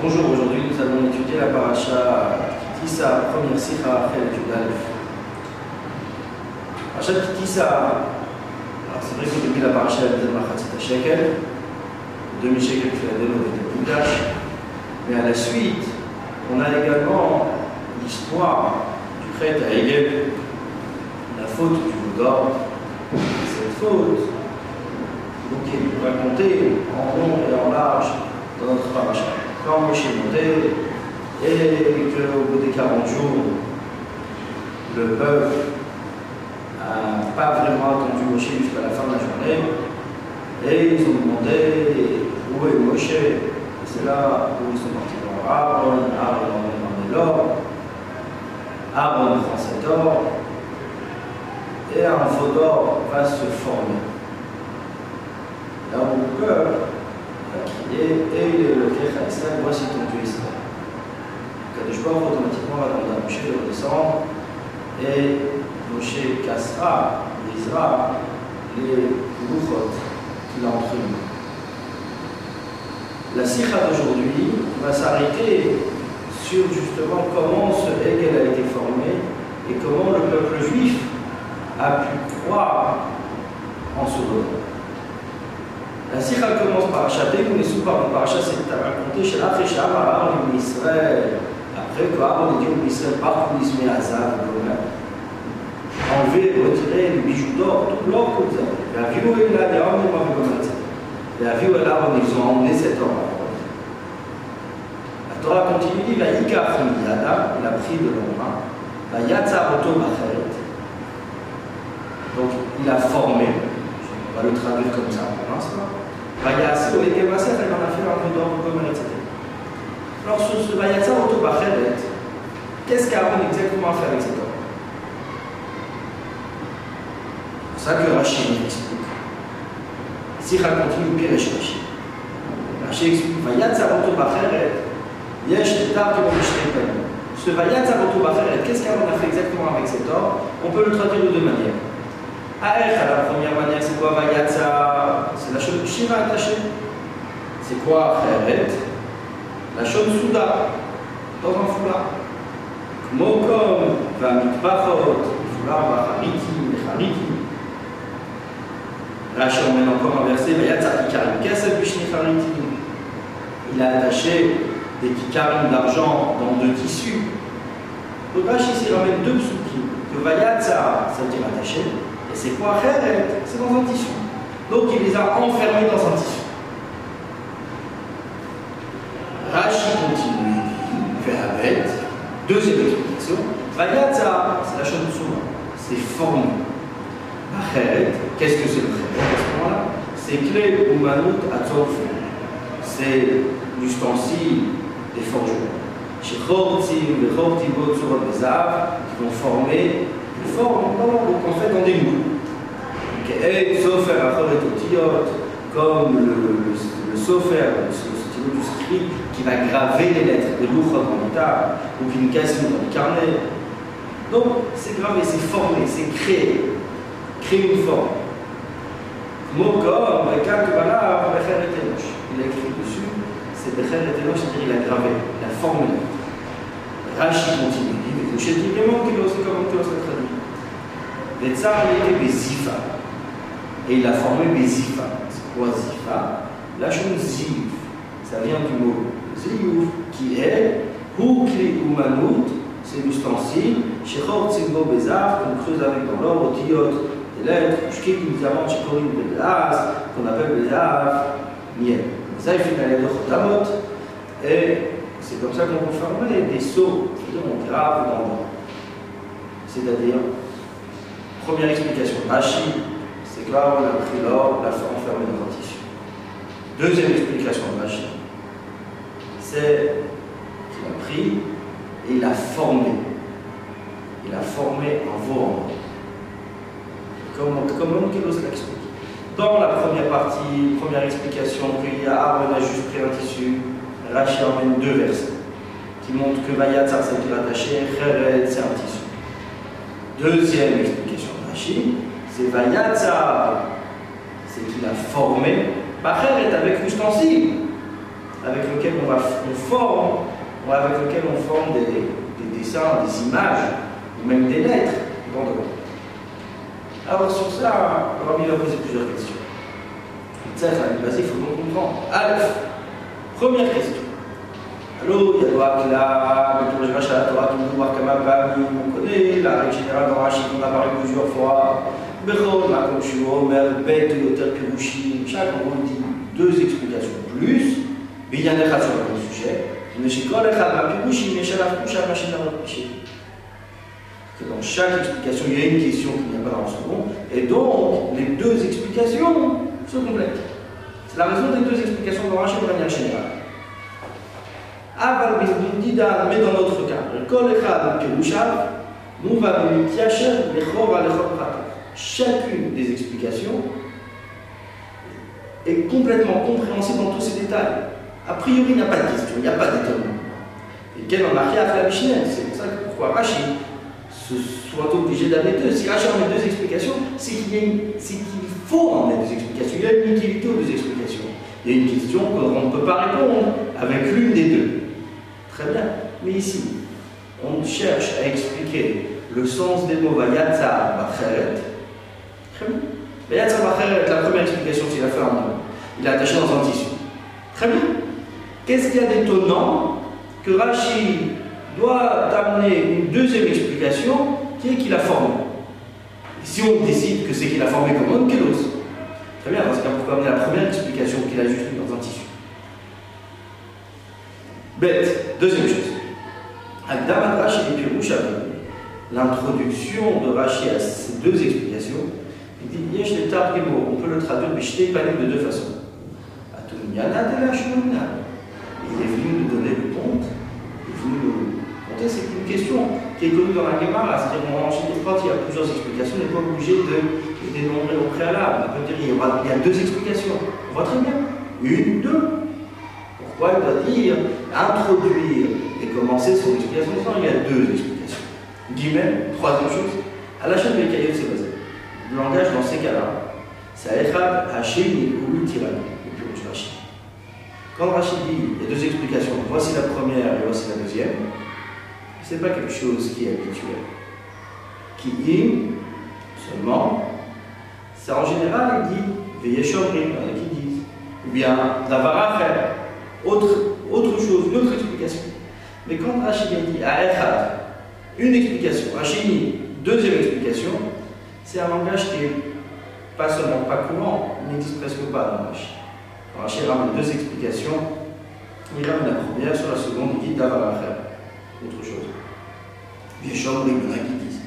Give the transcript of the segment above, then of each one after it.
Bonjour, aujourd'hui nous allons étudier la paracha Kitissa, première sikha après l'étude d'Aleph. Paracha Kitissa, alors c'est vrai qu'au début la paracha elle disait Machatzit Shekel, demi-shekel qui fait la démo de mais à la suite, on a également l'histoire du prêtre à Hegel, la faute du Vaudor, cette faute, donc qui est racontée en long et en large dans notre paracha quand Moshe est monté, et qu'au bout des 40 jours, le peuple n'a pas vraiment attendu Moshe jusqu'à la fin de la journée, et ils ont demandé où est Moshe, et c'est là où ils sont partis voir Aaron, Aaron a l'or, Aaron prend cet or, et un faux d'or va se former. Là où le peuple le à Israël, voici ton Dieu Israël. Kadosh Baruch automatiquement va demander à Moshe de redescendre et Moshe cassera, brisera les louchot qu'il a entre nous. La sikha d'aujourd'hui va s'arrêter sur justement comment ce Hegel a été formé et comment le peuple juif a pu croire en ce bonheur. La sikha commence par achater, les sous par c'est raconté chez l'Afrique, chez Aaron, Israël. Après que Aaron dit il Zav, enlever, retirer les bijoux d'or, tout l'or que vous avez. La vie où il a pas comme ça. La vie où il a ils ont emmené cet. La Torah continue, dit, va Yikaf Yada, il a pris de l'or, va Yatsa Roto Bacheret. Donc il a formé, va le traduire comme ça pour l'instant. Vayatsa, au Ekevasef, elle en a fait un peu d'or comme etc. Alors, sur ce Vayatsa Autobacheret, qu'est-ce qu'Aaron exactement fait avec cet or C'est ça que Rachid explique. Si continue, Piresh Rachid. Rachid explique Vayatsa Autobacheret, Yesh Tar Kemomishrepen. Ce Vayatsa Autobacheret, qu'est-ce qu'Aaron a fait exactement avec cet or On peut le traduire de deux manières. Aech, la première manière, c'est quoi Vayatsa C'est la chose Shiva attachée. C'est quoi Kheret? La chose Souda, dans un foulard. Mokom, Vamitpachot, foulard, Vachariti, Mechariti. Rachid emmène encore un verset Vayatsa Kikarim Kesef Bishni Chariti. Il a attaché des kikarim d'argent dans deux tissus. Donc Rachid ici ramène deux psukim. Que Vayatsa, ça veut dire attaché. C'est quoi C'est dans un tissu. Donc il les a enfermés dans un tissu. Rashi continue, vers Abed, deuxième explication. Vayatza, c'est la chose de souvent, c'est formé. Kheret, qu'est-ce que c'est le Kheret à ce C'est clé ou manout C'est l'ustensile des forgerons. Chez Chortim, les Chortibot sur arbres qui vont former une forme, donc en fait dans des moules. Et Sofer comme le, le, le Sofer, le du script, qui va graver les lettres, des louchot en guitare, ou une cassine dans le carnet. Donc, c'est gravé, c'est formé, c'est créé. Créer une forme. Mokom, Rekak, voilà, Becher et. Il a écrit dessus, c'est Becher et c'est-à-dire il a gravé, il a formé. Rashi continue, il dit, mais je dis vraiment qu'il a aussi comment tu as traduit. Les tsars étaient des zifa. Et il a formé Bézifa. C'est quoi Zifa? La chose Ziv, ça vient du mot Ziv, qui est Houkli ou Manout, c'est l'ustensile, Shechor Tzimbo Bézaf, qu'on creuse avec dans l'or, Otiot, des lettres, Shkik Mizaman Shikorim Bézaf, qu'on appelle Bézaf, Miel. Ça, il fait aller de Chotamot, et c'est comme ça qu'on peut former des seaux, c'est-à-dire on grave dans l'or. C'est-à-dire, première explication, Rashi, c'est là on a pris l'or, l'a fait enfermer dans un tissu. Deuxième explication de Rashi, c'est qu'il a pris et il a formé. Il a formé un veau. Comment, comment Kélos l'explique Dans la première partie, première explication, qu'il y a Aaron a juste pris un tissu, Rashi emmène deux versets qui montrent que Vayatzar c'est attaché, Khered c'est un tissu. Deuxième explication c'est Vayatza, c'est qu'il a formé. Bacher est avec l'ustensile. avec lequel on, va, on forme, avec lequel on forme des, des dessins, des images, ou même des lettres. Alors sur ça, on va poser plusieurs questions. Ça, il faut qu'on comprenne. Alors, première question. Alors, il y a pour je à la Torah, tout le monde on connaît la règle générale dans Rachid, on a parlé plusieurs fois. Bechol, Makom Shuro, Mer, Bet, Yoter, Pirushi, chaque on dit deux explications plus, mais il y en a un sur le sujet. Mais chez Kol Echad, Ma Pirushi, mais chez la Foucha, Machin, que dans chaque explication, il y a une question qui n'y a pas dans le second, et donc les deux explications se complètent. C'est la raison des deux explications de Rachid de manière générale. אבל במדידה, mais dans notre cas, כל אחד פירושיו מובא ומתיישר לכאורה לכל פרט. Chacune des explications est complètement compréhensible dans tous ses détails. A priori, il n'y a pas de question, il n'y a pas d'étonnement. Et quel en a à la Mishnah C'est pour ça que pourquoi Rachid se soit obligé d'amener deux. Si Rachid en met deux explications, c'est qu'il faut en mettre deux explications. Il y a une utilité aux deux explications. Il y a une question qu'on ne peut pas répondre avec l'une des deux. Très bien. Mais ici, on cherche à expliquer le sens des mots Vayatza Bacheret. Très bien. Vayatza Bacheret, la première explication, c'est la ferme. Il est attaché dans un tissu. Très bien. Qu'est-ce qu'il y a d'étonnant que Rachid doit amener une deuxième explication qui est qu'il a formé Si on décide que c'est qu'il a formé comme Onkelos, très bien, parce qu'il pourquoi amener la première explication qu'il a juste mis dans un tissu Bête, deuxième chose. Agdamat Rashi et Pirouch l'introduction de Rashi à ces deux explications, il dit Yesh le on peut le traduire Panim de deux façons. Atumiana de la Il est venu nous donner le compte, il est venu nous compter, c'est une question qui est connue dans la Gemara, c'est-à-dire qu'on enchaîne des il y a plusieurs explications, on n'est pas obligé de les dénombrer au préalable. On peut dire il y a deux explications. On voit très bien. Une, deux. Pourquoi il doit dire introduire et commencer son explication Il y a deux explications. Guillemets, troisième chose, à la chaîne des cahiers, c'est basé. Le langage dans ces cas-là, c'est Echad, Hachim ou Tirani, le plus Rachid. Quand Rachid dit il y a deux explications, voici la première et voici la deuxième, ce n'est pas quelque chose qui est habituel. Qui dit seulement, c'est en général, il dit Veillez qui disent, ou bien Davara autre, autre chose, une autre explication. Mais quand Rachid dit à Echad, une explication, Rachid deuxième explication, c'est un langage qui est pas seulement pas courant, il n'existe presque pas dans Rachid. Rachid ramène deux explications, il ramène la première, sur la seconde, il dit Davaracher, autre chose. Bien sûr, il y en a qui disent.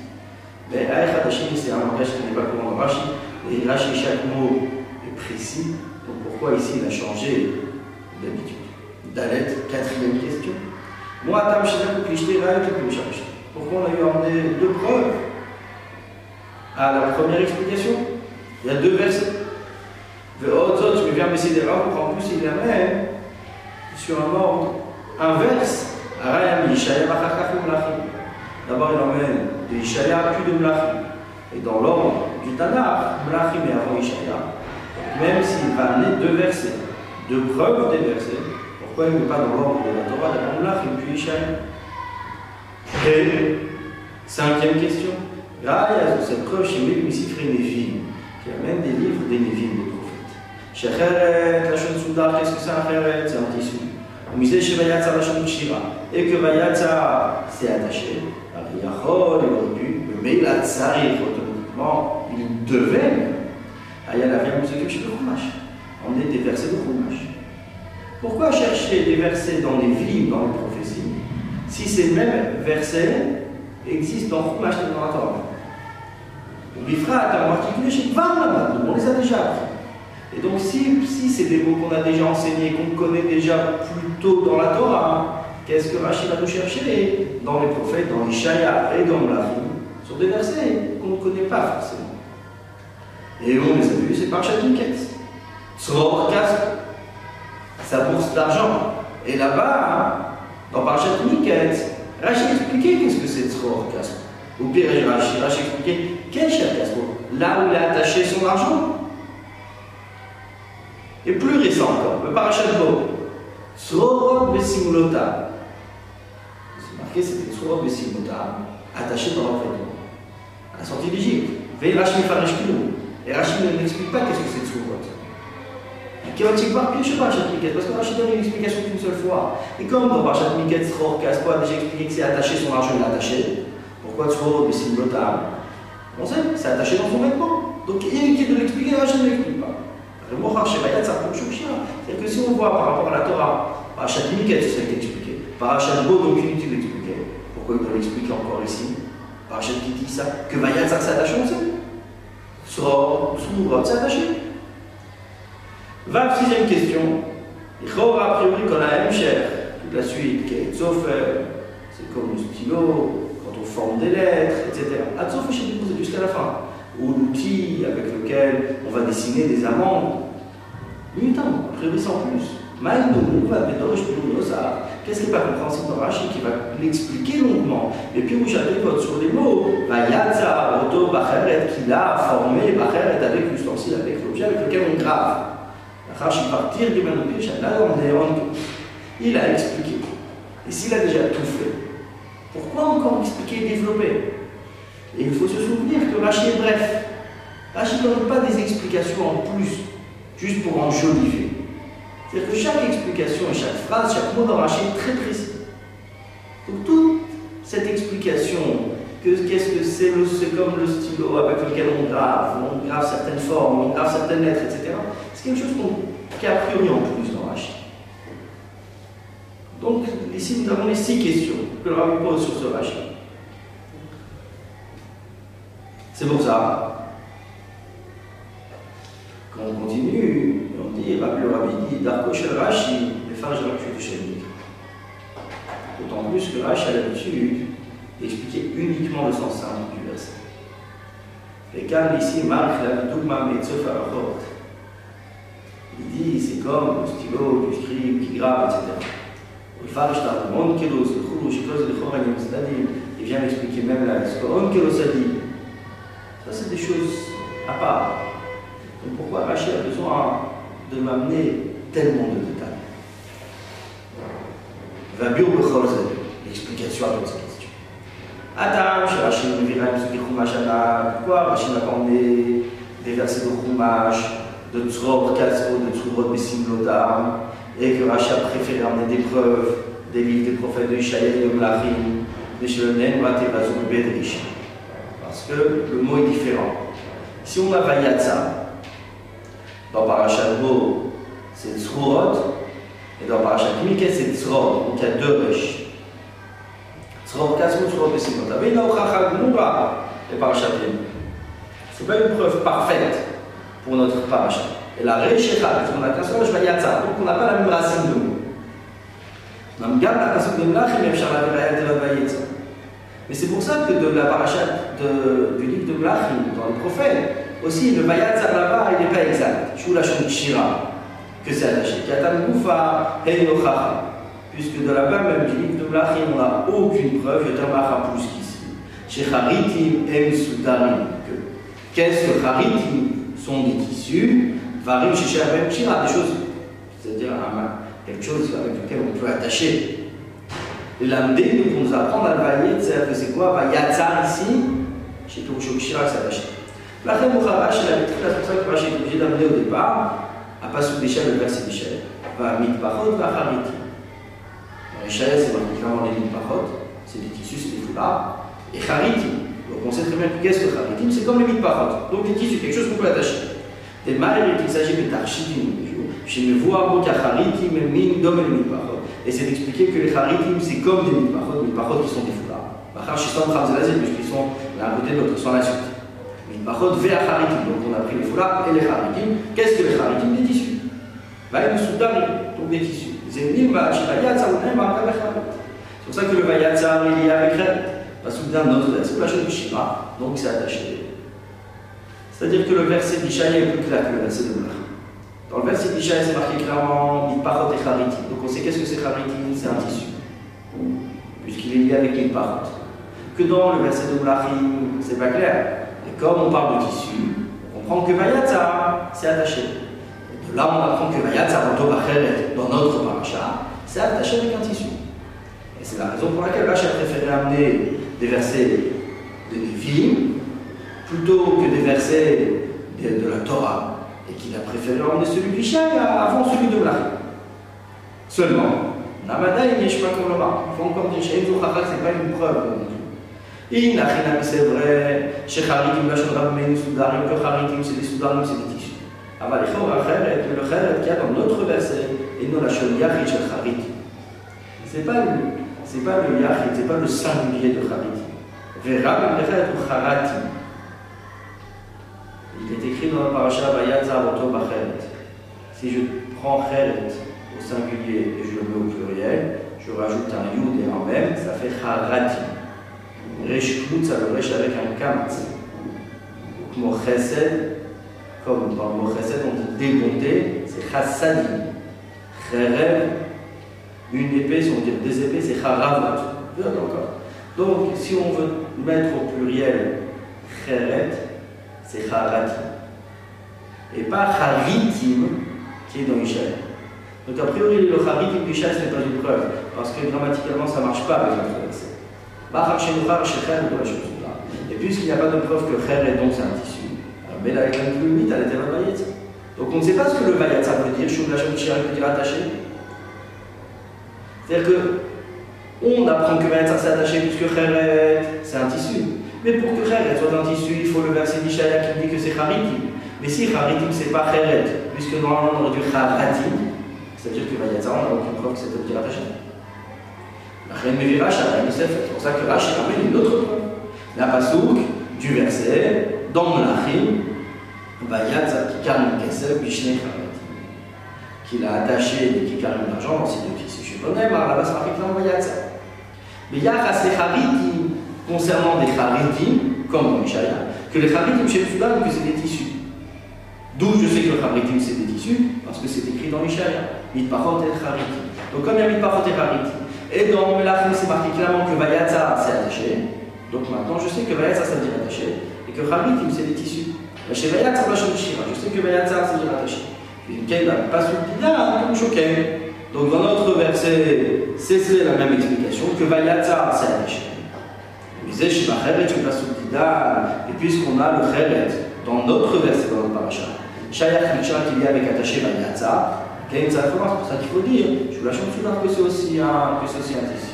Mais Hachid, c'est un langage qui n'est pas courant dans Rachid, et Rachid, chaque mot est précis, donc pourquoi ici il a changé d'habitude? Dalet, quatrième question. Pourquoi on a eu emmené deux preuves à la première explication? Il y a deux versets. autres, je viens m'essayer des rares, en plus il amène sur un ordre inverse. D'abord, il emmène de Ishaya puis de Mlachim. Et dans l'ordre du Tanakh, Mlachim est avant Ishaya. Même s'il va amener deux versets, deux preuves des versets, pourquoi il n'est pas dans l'ordre de la Torah d'Amamlach et puis Et cinquième question. Grâce à cette preuve chez Misifri Névim, qui amène des livres des Névim, des prophètes. Shecheret, la chaîne Soudar, qu'est-ce que c'est un Cheret C'est un tissu. Misé chez Vayatza, la chaîne Shira. Et que Vayatza s'est attaché, Ariachol, il aurait pu, mais il a tsari, automatiquement, il devait, Ayala vient vous occuper chez le. On est des versets de Chumash. Pourquoi chercher des versets dans les livres, dans les prophéties, si ces mêmes versets existent dans Chumash et dans la Torah? On les a déjà appris. Et donc, si, c'est des mots qu'on a déjà enseignés, qu'on connaît déjà plus tôt dans la Torah, qu'est-ce que Rachid va nous chercher? Dans les prophètes, dans les Shaya et dans la sur des versets qu'on ne connaît pas forcément Et on les a vus, c'est par Shadinket. Tzror Kasp, sa bourse d'argent. Et là-bas, hein, dans Parchat Miket, Rachid expliquait qu'est-ce que c'est Tzror Kaspo. Ou pire, Rachid, Rachid expliquait quel cher Kaspo Là où il a attaché son argent. Et plus récent encore, le Parachat Bo. Srorot Besimulota. C'est marqué, c'était Srorot Besimulota, attaché dans leur vêtement. À la sortie d'Égypte. Veille Rachmi Farishkilou. Et Rachid n'explique pas qu'est-ce que c'est Srorot. Chaotique par pied, je sais pas, Rachat Miket, parce que Rachid donne une explication qu'une seule fois. Et comme dans Rachat Miket, Sror Kaspo a déjà expliqué que c'est attaché, son argent est attaché. Pourquoi Srorot Besimulota On sait, c'est attaché dans son vêtement. Donc inutile de l'expliquer, Rachid ne l'explique pas. C'est-à-dire que si on voit par rapport à la Torah, Parachat Miket, ça a été expliqué. Parachat Bo, donc inutile d'expliquer. Pourquoi il doit l'expliquer encore ici Parachat qui dit ça Que Vayatzar s'est attaché, on sait. Sur Sourot s'est attaché. Va sixième question. Chora, a priori, qu'on a M cher, toute la suite, qui est c'est comme le stylo, quand on forme des lettres, etc. Atzofer, c'est jusqu'à la fin ou l'outil avec lequel on va dessiner des amandes. Uniquement, a priori sans plus. Qu'est-ce qui n'est pas compréhensible dans Rachid qui va l'expliquer longuement Et puis où j'avais vote sur les mots, Vayatza, Oto, Bacheret, qu'il a formé Bacheret avec l'ustensile, avec l'objet avec lequel on grave. Il a expliqué. Et s'il a déjà tout fait, pourquoi encore expliquer et développer? Et il faut se souvenir que Rachid est bref. Rachid ne donne pas des explications en plus, juste pour enjoliver. C'est-à-dire que chaque explication et chaque phrase, chaque mot dans Rachid est très précis. Donc toute cette explication, qu'est-ce que c'est C'est comme le stylo avec lequel on grave, on grave certaines formes, on grave certaines lettres, etc. C'est quelque chose qui a priori plus dans Rachid. Donc ici nous avons les six questions que le rabbi pose sur ce Rachid. C'est pour ça, quand on continue, on dit, le Rabbi dit, Darko Shel Rashi, les phages de chez D'autant plus que Rashi a l'habitude d'expliquer uniquement le sens simple du verset. Et quand ici, Marc, la Dougma Metzof il dit, c'est comme le stylo du scribe qui grave, etc. Il vient m'expliquer même là. Ça, c'est des choses à part. Donc pourquoi Rachid a besoin de m'amener tellement de détails? L'explication à toutes ces questions. Chez Rachid, est Pourquoi Rachid n'a pas emmené des versets de Chumash, de Tzror Kaspo, de Tzror Bessim Lodam, et que Rachid a préféré emmener des preuves des livres des prophètes de Ishaïl et de Mlachim, de Shelonen, Matevazou, Bedrish parce que le mot est différent. Si on a Vayatza, dans Parashat Bo, c'est Tzrurot, et dans Parashat Miket, c'est Tzror, donc il y a deux Resh. Tzror Kasmo, Tzror Besimot. Mais non, Chachal Gmoura, et Parashat Ce n'est pas une preuve parfaite pour notre Parashat. Et la Resh Echad, parce qu'on a qu'un seul Vayatza, donc on n'a pas la même racine de mot. On a même la racine de Mlach, et même Charla Vayatza. Mais c'est pour ça que de la parachat du livre de Blachim, dans le prophète, aussi le Vayat là il n'est pas exact. Shula Shira, que c'est attaché. Katan Goufa Einochacha. Puisque de la bas même du livre de Blachim, on n'a aucune preuve, je t'en plus qu'ici. Chez Haritim Em Sudarim. Qu'est-ce que Haritim sont des tissus Varim chez Shabem Shira, des choses, c'est-à-dire quelque chose avec lequel on peut attacher L'amdé, pour nous apprendre à le c'est-à-dire que c'est quoi? Yatzar ici, chez Shira, c'est attaché. La Reine Moukharach, il avait toute la personne que Rashi est obligé d'amener au départ, à pas sous l'échelle, le verset d'échelle. Va mitpachot, va hariti. Dans l'échelle, c'est clairement les mitpachot, c'est des tissus, c'est des foulards. Et hariti. Donc on sait très bien qu'est-ce que hariti, c'est comme les mitpachot. Donc les tissus, quelque chose qu'on peut attacher. Des malheurs, il s'agit de. Chez me voir, donc, hariti, même min, dom, et mitpachot et c'est d'expliquer que les haritim, c'est comme des mitpachot, mitpachot qui sont des foulards. Bachar Shistam Khamzelazé, puisqu'ils sont l'un côté de l'autre, sont la suite. Mitpachot vers haritim, donc on a pris les foulards et les haritim. Qu'est-ce que les haritim Des tissus. Vaïm Soudari, donc des tissus. Saounem, C'est pour ça que le Vayatza, il est avec Red. Parce que dans notre chose du Shima, donc c'est attaché. C'est-à-dire que le verset d'Ishaïa est plus clair que le verset de Mlach. Dans le verset d'Ishaïa, c'est marqué clairement Mitpachot et haritim. Donc on sait qu'est-ce que c'est Kharitim C'est un tissu, puisqu'il est lié avec une parole. Que dans le verset de Moulachim, c'est pas clair. Et comme on parle de tissu, on comprend que Vayatza, c'est attaché. Et de là, on apprend que Vayatza, dans notre paracha, c'est attaché avec un tissu. Et c'est la raison pour laquelle Rachel a préféré amener des versets de Nevi'im plutôt que des versets de, la Torah, et qu'il a préféré emmener celui du chien avant celui de Blachim. Seulement, Namada et Yeshma comme le Il faut encore dire, Shaïd Chachak, c'est pas une preuve. Et c'est vrai, chez Haritim, Lachon Rabbeinu, Soudarim, que Haritim, c'est des Soudarim, c'est des tissus. אבל לכאורה אחרת, ולאחרת, כי dans notre verset, et non la shon yachid shel charit. C'est pas le, c'est pas le yachid, c'est pas le singulier de charit. Vera b'lechet ou charati. Il est écrit dans la paracha Vayatza Avoto Bacheret. Si je prends Cheret au singulier et je le mets au pluriel, je rajoute un yud et un même, ça fait Harati. Resh ça le resh avec un kamat. Comme Chesed, comme dans le mot on dit débonté, c'est Chassadi. Cherev, une épée, si on dit des épées, c'est Charavot. Donc, si on veut mettre au pluriel Cheret, c'est Haratim. Et pas Haritim, qui est dans Ishaï. Donc a priori, le Haritim du ce n'est pas une preuve, parce que grammaticalement, ça ne marche pas avec notre verset. Et puisqu'il n'y a pas de preuve que Kher est donc un tissu, mais là, il y a une limite à l'intérieur de Donc on ne sait pas ce que le Vayatza veut dire, Shum Lachon veut dire attaché. C'est-à-dire que on apprend que Vayatza c'est attaché puisque Kher c'est un tissu. Mais pour que Kheret soit un tissu, il faut le verset d'Ishaya qui dit que c'est Haritim. Mais si Haritim, c'est pas Kheret, puisque normalement on aurait dû Haratim, c'est-à-dire que Vayatza, on n'a aucune preuve que c'est dire attaché. C'est pour ça que Rach ramène une autre preuve. La pasouk du verset, dans Melachim, Vayatza qui carne Kesef, Bishne Haratim. Qu'il a attaché et qui carne l'argent dans ces deux tissus. Je connais, mais là-bas, ça marque dans Vayatza. Mais Yachas les Haritim, concernant des charitim, comme dans Mishaya, que les charitim chez le que c'est des tissus. D'où je sais que le charitim c'est des tissus, parce que c'est écrit dans Mishaya. Mitpachot et charitim. Donc comme il y a mitpachot et charitim, et dans Melachim c'est marqué clairement que Vayatza c'est attaché, donc maintenant je sais que Vayatza ça veut dire attaché, et que charitim c'est des tissus. Chez Vayatza, je sais que Vayatza ça veut dire attaché. Pas. Donc dans notre verset, c'est la même explication, que Vayatza et puisqu'on a le Kheret dans notre verset, dans notre paracha, Shayach Miksha qui vient avec attaché Vayatza, c'est pour ça qu'il faut dire, je que c'est aussi un, que c'est aussi un tissu.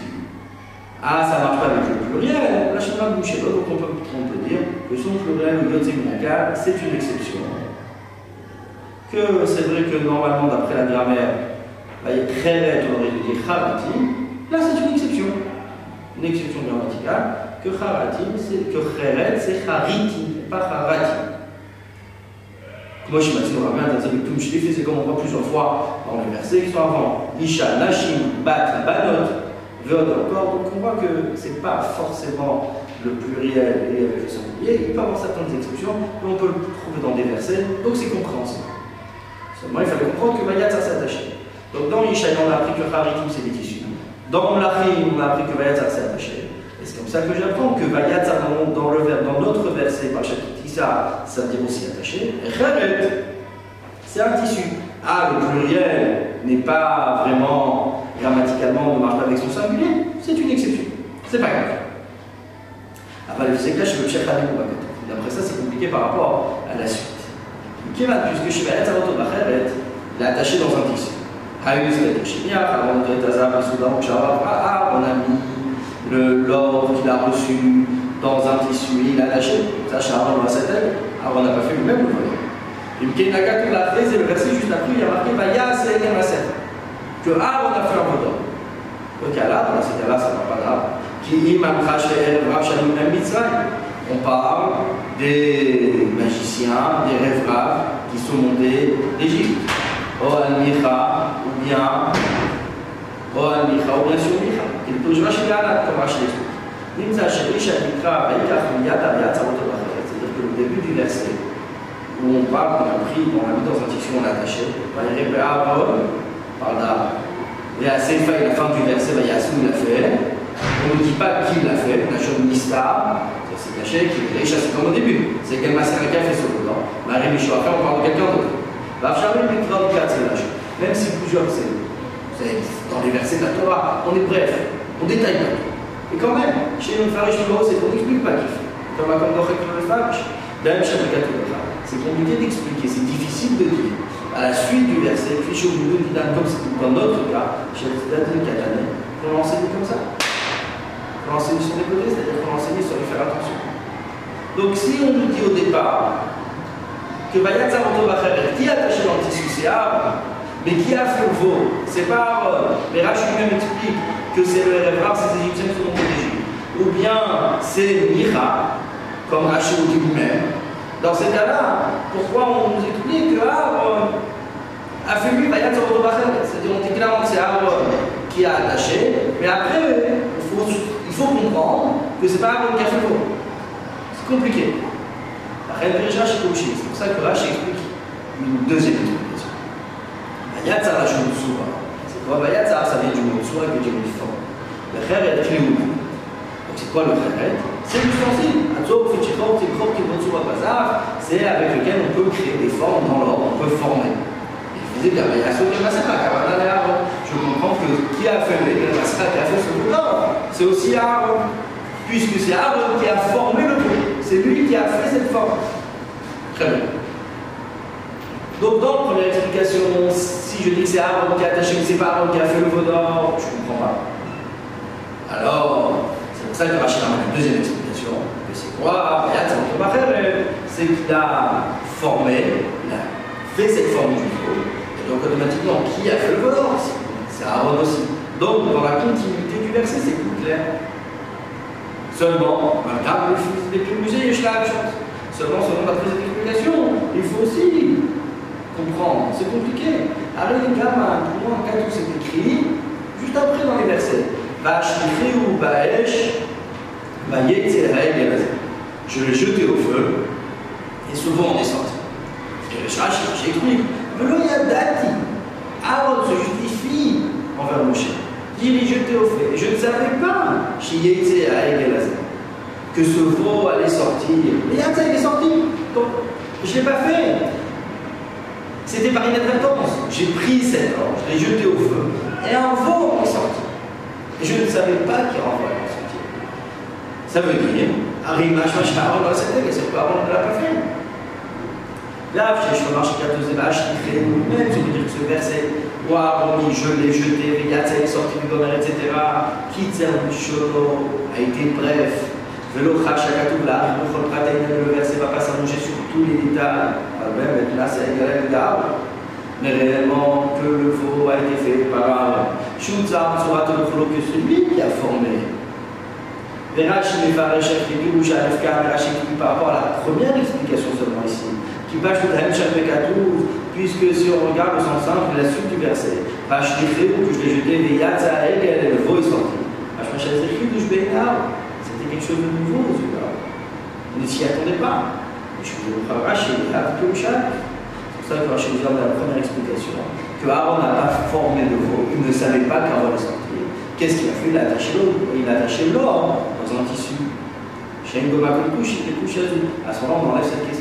Ah, ça ne marche pas avec le pluriel, la chante boucher donc on peut, on peut dire que son pluriel, le Yotzeminaka, c'est une exception. Que c'est vrai que normalement, d'après la grammaire, Kheret, on aurait dû dire Kharati, là c'est une exception. Une exception grammaticale que Haratim, c'est que Kheret, c'est Haritim, pas Haratim. Moi, je suis Mathieu Ramin, dans un tout c'est comme on voit plusieurs fois dans les versets qui sont avant. Isha, Nashim, Bat, Banot, Vod encore. Donc on voit que ce n'est pas forcément le pluriel et avec le singulier. Il peut avoir certaines exceptions, mais on peut le trouver dans des versets, donc c'est compréhensible. Seulement, il fallait comprendre que Mayat, ça s'attachait. Donc dans Isha, on a appris que Haritim, c'est des tissus. Dans Mlachim, on a appris que Mayat, ça s'est attaché c'est comme ça que j'apprends que Vayatza dans, dans, le, dans notre verset, par Tissa, ça veut dire aussi attaché. Et c'est un tissu. Ah, le pluriel n'est pas vraiment grammaticalement, ne marche pas avec son singulier, c'est une exception. C'est pas grave. Après, le Sekla, je veux chercher D'après ça, c'est compliqué par rapport à la suite. Puisque je vais être il est attaché dans un tissu. Avant de on a mis l'or qu'il a reçu dans un tissu, il a attaché. Ça, Aaron, on pas fait le Mkenaga, tout l'a fait, c'est le verset juste après, il a marqué Vaya Se'enem Que Aaron a fait un là, dans cas-là, ça ne va pas là. Qui On parle des des rêves graves qui sont montés d'Égypte. Oh o al-Mikha, ou bien oh O al-Mikha, ou bien sur Mikha, qui est le Tawjra Shilana, comme Rachel explique. Nimza Shalisha Mikha, Vaikach Miyat, Aviat, Sarot C'est-à-dire que le début du verset, où on parle qu'on a pris, on l'a mis dans un tissu, on l'a attaché, Vaïre Be'aron, parle d'Aaron. Et à cette fin, la fin du verset, bah, Vaïasou, il l'a fait. On ne dit pas qui l'a fait, on a choisi une c'est caché, qui est c'est comme au début. C'est quel massacre qui a fait ce boulot. Marie Michou, après on parle de quelqu'un d'autre. Même si plusieurs, c'est dans les versets de la Torah, on est bref, on détaille pas. Et quand même, chez nous, Farish c'est qu'on n'explique pas qui fait. Comme à le Farish, c'est compliqué d'expliquer, c'est difficile de dire. À la suite du verset, puis je vous dis comme dans notre cas, chez les Katané, on l'enseigne comme ça. On l'enseigne sur les côtés, c'est-à-dire qu'on l'enseigne sur les faire attention. Donc si on nous dit au départ que Bayat Bacher, qui a attaché dans c'est Aaron, mais qui a fait le veau C'est pas Aaron. Mais Rachid lui-même explique que c'est le rêve ces Égyptiens qui sont protégés. Ou bien c'est Mira, comme Rachid dit lui-même. Dans ces cas-là, pourquoi on nous explique que Aaron a fait lui Bayat Bacher C'est-à-dire on dit clairement que c'est Aaron qui a attaché, mais après, il faut, il faut comprendre que c'est pas Aaron qui a fait le veau compliqué. C'est pour ça que Rashi explique une deuxième explication. Bayatzar, la chose C'est quoi Bayatzar Ça vient du mot soura qui veut dire uniforme. Le kheret, Donc c'est quoi le kheret C'est l'ustensile. C'est avec lequel on peut créer des formes dans l'ordre, on peut former. Faisait bien, il y a ce qui Je comprends que qui a fait le qui a fait ce boulot, c'est aussi Aaron. Puisque c'est Aaron qui a formé le boulot. C'est lui qui a fait cette forme. Très bien. Donc, dans la première explication, si je dis que c'est Aaron qui a attaché, que c'est pas Aaron qui a fait le veau d'or, je ne comprends pas. Alors, c'est pour ça que Rachid a une deuxième explication. C'est quoi? C'est qu'il a formé, il a fait cette forme du veau. Et donc, automatiquement, qui a fait le veau d'or? C'est Aaron aussi. Donc, dans la continuité du verset, c'est plus clair. Seulement, madame, les plus musées, je la. Seulement, selon la prise d'explication, il faut aussi comprendre. C'est compliqué. Alors, les gamins, pour moi, quand tout c'est écrit, juste après dans les versets, ou Baesh, je l'ai jeté au feu, et souvent on est sorti. J'explique. Mais là, il y a Dati. Aaron se justifie envers Moshe il est jeté au feu. Je ne savais pas, que ce veau allait sortir. Et ça, il est sorti. Donc, je ne l'ai pas fait. C'était par inadvertance. J'ai pris cette ange, je l'ai jeté au feu, et un veau est sorti. Et je ne savais pas qu'il renvoie sortir. Ça veut dire, Harry Machmachar, on c'était, mais c'est pas on ne l'a pas fait. Là, je suis marché 4 vaches, il fait nous-mêmes, ça veut dire que ce verset Waouh, je l'ai jeté, sorti du commerce, etc. Kitzer Mishono a été bref. Va pas s'allonger sur tous les détails. Même là, c'est Mais réellement, que le veau a été fait par Shutza, Tzorat que celui qui a formé. Par rapport à la première explication de puisque si on regarde le sens simple, la suite du verset, Vachliché, ou que je l'ai jeté, Veyatza, elle, elle, le veau est sorti. C'était quelque chose de nouveau, ce gars. On ne s'y attendait pas. Je vous le Rashi, le chat. C'est pour ça que Rashi nous dans la première explication que Aaron n'a pas formé de veau, il ne savait pas qu'Aaron est sorti. Qu'est-ce qu'il a fait? Il a attaché l'eau. Il a attaché l'or dans un tissu. Chez une goma couche, il couché à ce moment-là, on enlève cette question.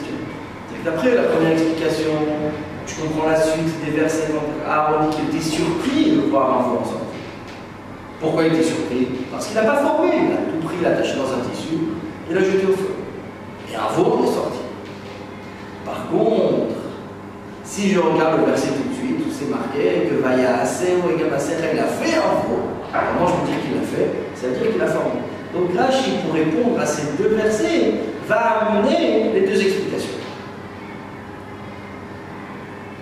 D'après la première explication, je comprends la suite des versets. Donc Aaron qui était surpris de voir un veau ensemble. Pourquoi il était surpris? Parce qu'il n'a pas formé. Il a tout pris, il l'a attaché dans un tissu, et l'a jeté au feu. Et un veau est sorti. Par contre, si je regarde le verset tout de suite, où c'est marqué que Vaya ou il a fait un veau, comment je peux dire qu'il l'a fait Ça veut dire qu'il a formé. Donc Rachid, pour répondre à ces deux versets, va amener les deux explications.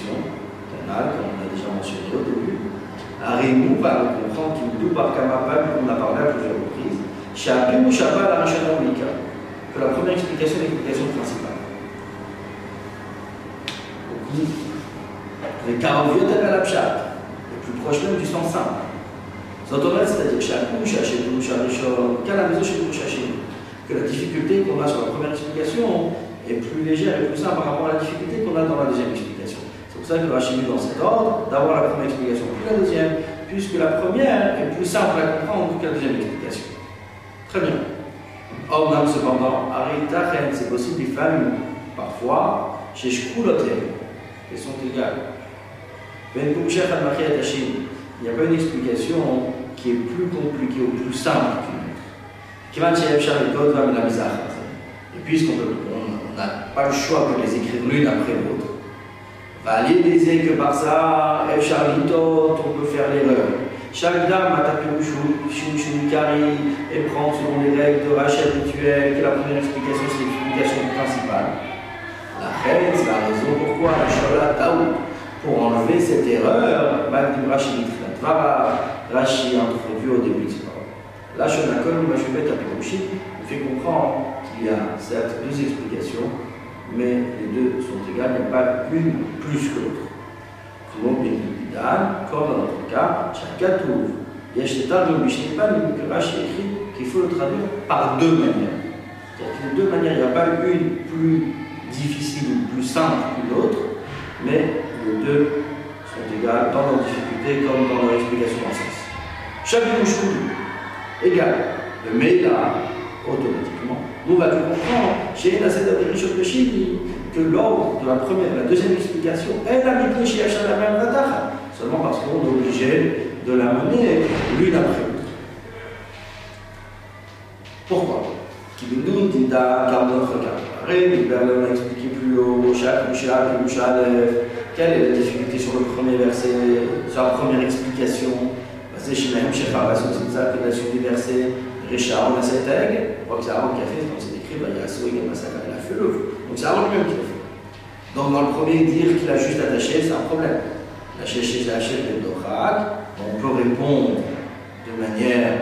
comme on a déjà mentionné au début. Arimou va comprendre qu'il doit par Kamapal, on a parlé à plusieurs reprises. Shabim ou que la première explication est l'explication principale. Les Karaviot à la Pshat, le plus proche même du sens simple. c'est-à-dire que la difficulté qu'on a sur la première explication est plus légère et plus simple par rapport à la difficulté qu'on a dans la deuxième explication. C'est pour ça que Rachid mis dans cet ordre d'avoir la première explication puis la deuxième, puisque la première est plus simple à comprendre que la deuxième explication. Très bien. Or, cependant, c'est possible des femmes, parfois, chez elles sont égales. Il n'y a pas une explication qui est plus compliquée ou plus simple qu'une autre. Et puisqu'on n'a pas le choix de les écrire l'une après l'autre, aller les que par ça, on peut faire l'erreur. Chaque dame a tapé le Kari et prend selon les règles de Rachel habituelles, que la première explication c'est l'explication principale. La reine, c'est la raison pourquoi la Shola Taout, pour enlever cette erreur, Magdim Rachid Rachid introduit au début de La Shola Kol, Majumet Apirouchi, fait comprendre qu'il y a certes deux explications, mais les deux sont égales, il n'y a pas une plus que l'autre. Le monde comme dans notre cas, Chakatou, Yeshetar de Mishnipan, que Rashi écrit qu'il faut le traduire par deux manières. C'est-à-dire deux manières, il n'y a pas une plus difficile ou plus simple qu'une autre, mais les deux sont égales dans leur difficulté comme dans leur explication en sens. Chaque mouchkou égal, le Meila, automatiquement, nous va tout comprendre chez la Seder de Rishon que l'ordre de la première la deuxième explication est la Mikne chez même seulement parce qu'on est obligé de la mener l'une après l'autre. Pourquoi Kibindun, Tinta, car notre cas. on a expliqué plus haut, Shak, Mouchak, Mouchal, quelle est la difficulté sur le premier verset, sur la première explication C'est chez Mahem, chez Farbason, c'est ça que la suite des versets, Richard, on a cette aigle, on voit que c'est donc c'est écrit, a Soïg et Massaka, il a fait l'œuvre. Donc c'est Aaron lui-même qui l'a fait. Donc dans le premier, dire qu'il a juste attaché, c'est un problème la on peut répondre de manière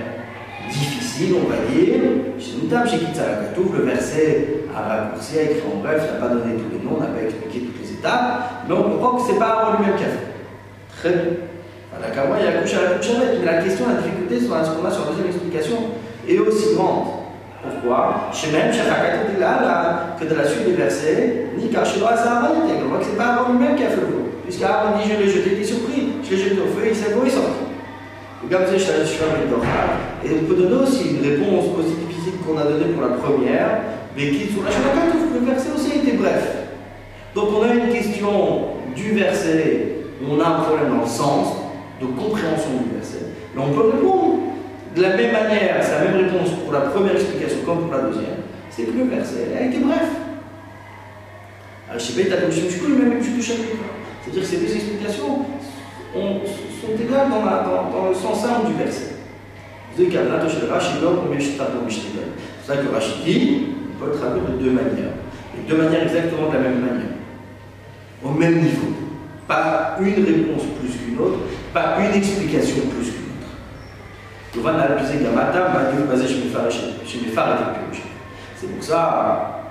difficile, on va dire. Chez nous, chez Kitsarakatou, le verset a raccourci, a écrit en bref, n'a pas donné tous les noms, n'a pas expliqué toutes les étapes, mais on comprend que ce n'est pas Aaron lui-même qui a fait. Très bien. La Kawa, il y a couché à la couche mais la question, la difficulté sur ce qu'on a sur la deuxième explication est aussi grande. Pourquoi? Rakatou, là, que de la suite des versets, ni Kachiro Azara, on voit que pas Aaron lui-même qui a fait le Puisqu'Aaron dit Je l'ai jeté, il était surpris. Je l'ai jeté au feu, il s'est beau, il sorti. Et on peut donner aussi une réponse positive qu'on a donnée pour la première, mais qui sur la le verset aussi était bref. Donc on a une question du verset, on a un problème dans le sens de compréhension du verset. Mais on peut répondre de la même manière, c'est la même réponse pour la première explication comme pour la deuxième, c'est que le verset a été bref. Chapitre. C'est-à-dire que ces deux explications sont égales dans, dans, le sens simple du verset. C'est ça que Rachid dit, on peut le traduire de deux manières. Et deux manières exactement de la même manière. Au même niveau. Pas une réponse plus qu'une autre, pas une explication plus qu'une autre. On va analyser Gamata, basé chez mes phares et C'est pour ça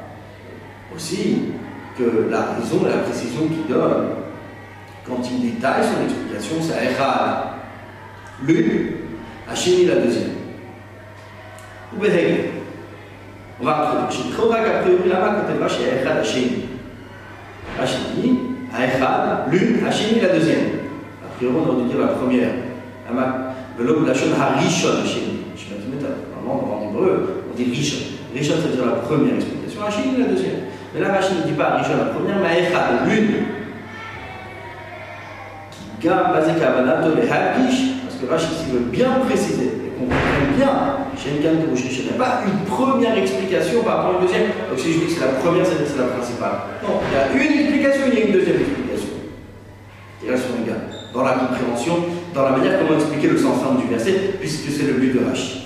aussi que la raison et la précision qu'il donne quand il détaille son explication, c'est Echad. L'une, Hachini la deuxième. Ou Behegel. On va introduire. J'ai trop vague a priori là-bas quand elle va chez Echad Hachini. Hachini, Echad, l'une, Hachini la deuxième. A priori, on aurait dû dire la première. Velom Lachon Harishon Hachini. Je vais mettre normalement en hébreu, on dit Rishon. Rishon, ça veut dire la première explication. Hachini la deuxième. Mais là, Hachini ne dit pas Rishon la première, mais Echad, l'une. Gam basé Kavanato le Hagish, parce que Rachid ici veut bien préciser et qu'on comprenne bien de Il n'y a pas une première explication par rapport à une deuxième. Donc si je dis que c'est la première, c'est c'est la principale. Non, il y a une explication, il y a une deuxième explication. Et là, sont égales. Dans la compréhension, dans la manière comment expliquer le sens du verset, puisque c'est le but de Rachid.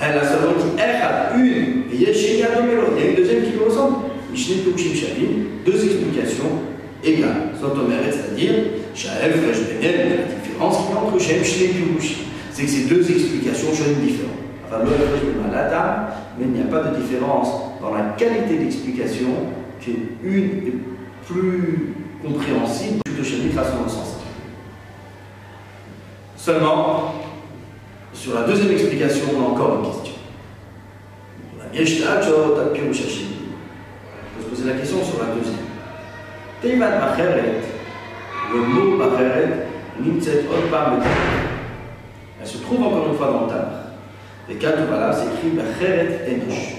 Elle a seulement dit Echad, une, et Yeshia Domelo. Il y a une deuxième qui lui ressemble. Mishneh Tukushim Shavim, deux explications égale. Sotomeret, c'est-à-dire, Shael, Fresh Benel, la différence qu'il y a entre Shem. C'est que ces deux explications sont différentes. Enfin, mais il n'y a pas de différence dans la qualité d'explication, qu'une est plus compréhensible, plutôt dans le sens. Seulement, sur la deuxième explication, on a encore une question. La Yeshtachot al Pirushashim. On peut se poser la question sur la deuxième. Teivat Bacheret, le mot Bacheret, Nimtzet Odpam Elle se trouve encore une fois dans le Tanakh. Et Katubala, c'est écrit Bacheret Enosh.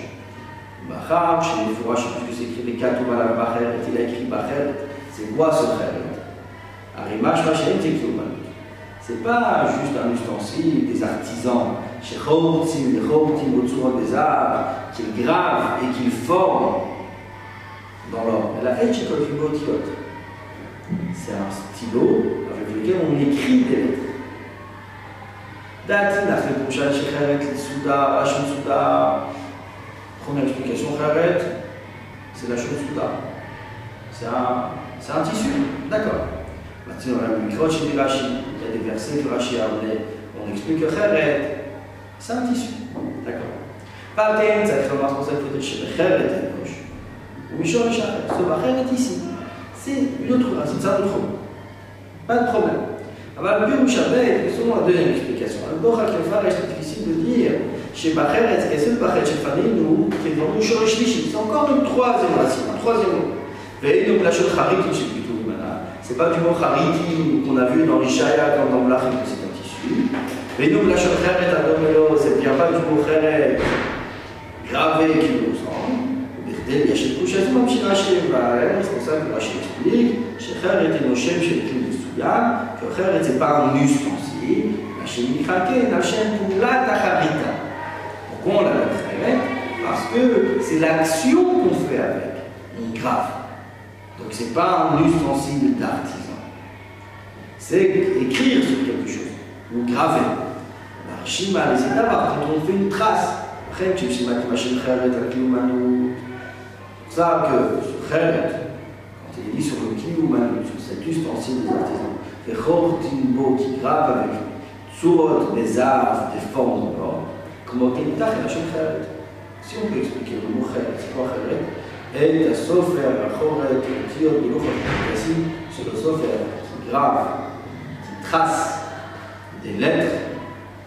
Bachar, chez les Fourash, puisque c'est écrit Katubala Bacheret, il a écrit Bacheret, c'est ce Cheret Arimash Machem Tekyoman. C'est pas juste un ustensile des artisans, des arts, qu'ils gravent et qu'ils forment dans l'or. La c'est un stylo avec lequel on écrit des lettres. Dati. Première explication, c'est la chose un tissu, d'accord. Maintenant, le chez il y a des versets que Rashi a amenés. On explique que c'est un tissu, d'accord. Par contre, ça fait remarquer pour cette chez Kharet et Roche. Ou Richard, ce est ici. C'est une autre racine, c'est un autre mot. Pas de problème. Alors, le Pirouchabet, selon la deuxième explication, le Bochak Kefar est difficile de dire chez Bachar et Tkesel Bachar Shefani, nous, qui est dans le c'est encore une troisième racine, un troisième mot. Et donc la plus tout, c'est pas du mot qu'on a vu dans l'Ishaya, dans Mlachim, que c'est un tissu. Et donc la c'est bien pas du mot gravé qui nous semble. Il y a chez Rachel, c'est pour ça que chez Kheret et Kheret, c'est pas un ustensile. Pourquoi on l'appelle Parce que c'est l'action qu'on fait avec, on grave. Donc c'est pas un ustensile d'artisan. C'est écrire sur quelque chose, ou graver. Les étapes, quand on fait une trace, après, tu ça que ce quand il est dit sur le Kliumanu, sur cet ustensile des artisans, fait qui grave avec des arts, des formes de l'or, comment. Si on peut expliquer le mot c'est quoi et la sofer, la choret, le tir de c'est le qui grave, qui trace des lettres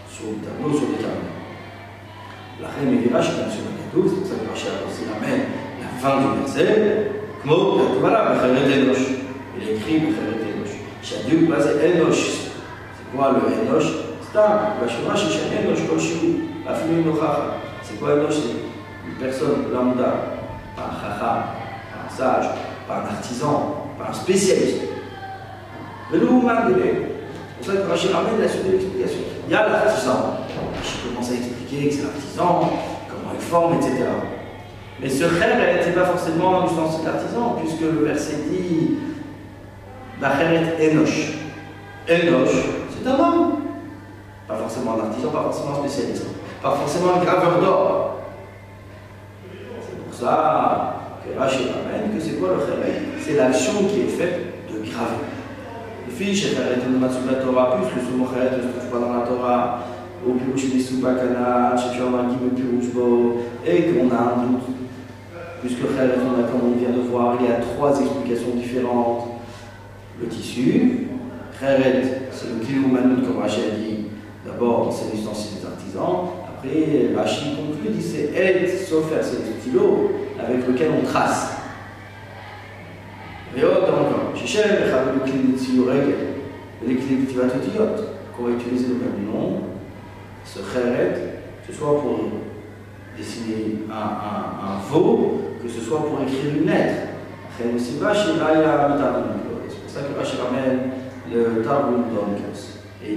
sur le tableau, sur les tableaux. La reine je pense sur le tableau, pour ça que Rachel aussi ramène la fin du verset. Kmo, voilà, Becheret Enosh. Il écrit Becheret Enosh. Le Enosh, Koshu, Aflim Nochacha. C'est quoi Enosh C'est une personne lambda par un par un sage, par un artisan, par un spécialiste. Mais le de C'est pour ça que Rachid ramène la suite de l'explication. Il y a l'artisan. Je commence à expliquer que c'est l'artisan, comment il forme, etc. Mais ce kheret, n'est pas forcément du sens de l'artisan, puisque le verset dit la kheret Enoch. Enoch, c'est un homme. Pas forcément un artisan, pas forcément un spécialiste. Pas forcément un graveur d'or ça que Rachid ramène que c'est quoi le Khéret C'est l'action qui est faite de graver. Le fiche Khéret de la Torah, puisque ce mot Khéret ne se trouve pas dans la Torah, au Pirouche des Soubakana, chez Pirouche Pirouchbo, et qu'on a un doute. Puisque a, comme on vient de voir, il y a trois explications différentes. Le tissu, Khéret, c'est le Kilou Manout, comme Rachid a dit. D'abord, c'est l'ustensile des artisans. Après, Rachid conclut, dit c'est aide, sauf faire ce stylo avec lequel on trace. Et de Tsiyoreg, les clés de Tivatotiyot, qu'on va utiliser le même nom, ce Kheret, que ce soit pour dessiner un, veau, que ce soit pour écrire une lettre. C'est pour ça que Rashi ramène le Tarbum d'Onkos. Et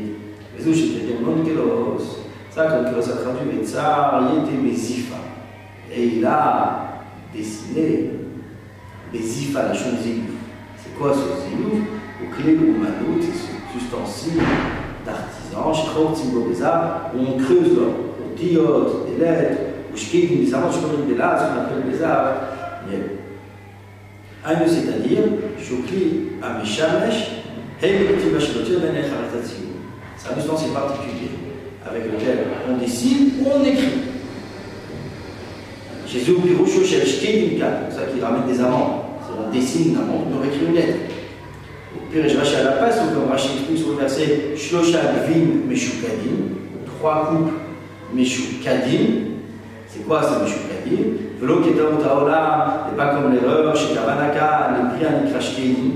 les ouches étaient des Monkelos. Ça, quand il a traduit les tsars, il était Mézifa. Et il a dessiné à la chose C'est quoi ce zilou Au clé ou manout, c'est ce ustensile d'artisan, shkrot simbobeza, où on creuse l'or, au diode, des lettres, ou shkik, des savants, je connais des là, ce qu'on appelle des arts. Aïe, c'est-à-dire, shokli amishamesh, hey, petit vachelotir, ben C'est un ustensile particulier avec lequel on dessine ou on écrit. Jésus Piroucho c'est ça qu'il ramène des amants. On dessine une amande, on écrit une lettre. Pire Rashi à la place, ou comme Rashi explique sur le verset Shlosha Vim Meshukadim, trois couples Meshukadim. C'est quoi ce Meshukadim Velo Ketom Taola, n'est pas comme l'erreur chez Kavanaka, les Nikrashkedim,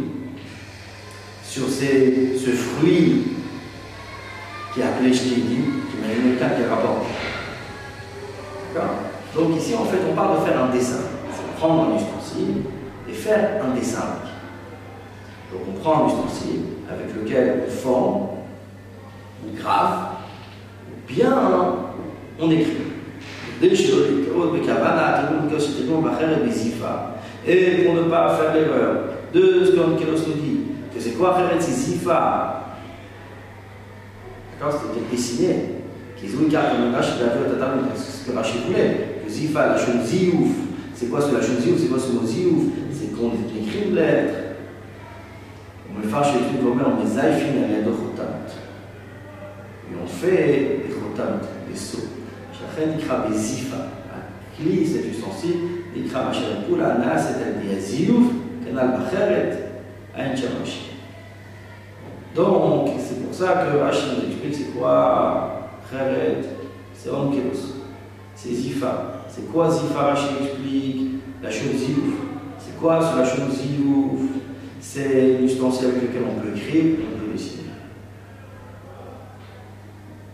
sur ces, ce fruit qui est appelé Shkedim, qui m'a une carte qui rapporte. D'accord Donc ici, en fait, on parle de faire un dessin. C'est prendre un ustensile et faire un dessin. Donc on prend un ustensile avec lequel on forme, on grave, ou bien on écrit. Et pour ne pas faire l'erreur de ce qu'on nous dit, que c'est quoi faire Zifa D'accord C'est-à-dire dessiner. Qu'ils ont une carte de Rashi, ce que Rashi voulait. Que Zifa, la chose Ziouf. C'est quoi ce la chose Ziouf C'est quoi ce mot Ziouf C'est qu'on écrit une lettre ומפרש את ואומר, מזייפין על ידו חותמת. fait des חותמת, des sceaux. לכן נקרא בזיפה. הכלי, cet ustensile, נקרא מה שרפולה נעשת על ידי הזיוף, כנ"ל בחרת, אין שם משיח. Donc, c'est pour ça que Rashi nous explique c'est quoi c'est Onkelos, c'est Zifa. C'est quoi Zifa Rashi explique La chose Ziouf. C'est quoi sur la Ziouf? C'est l'ustensile avec lequel on peut écrire et on peut dessiner.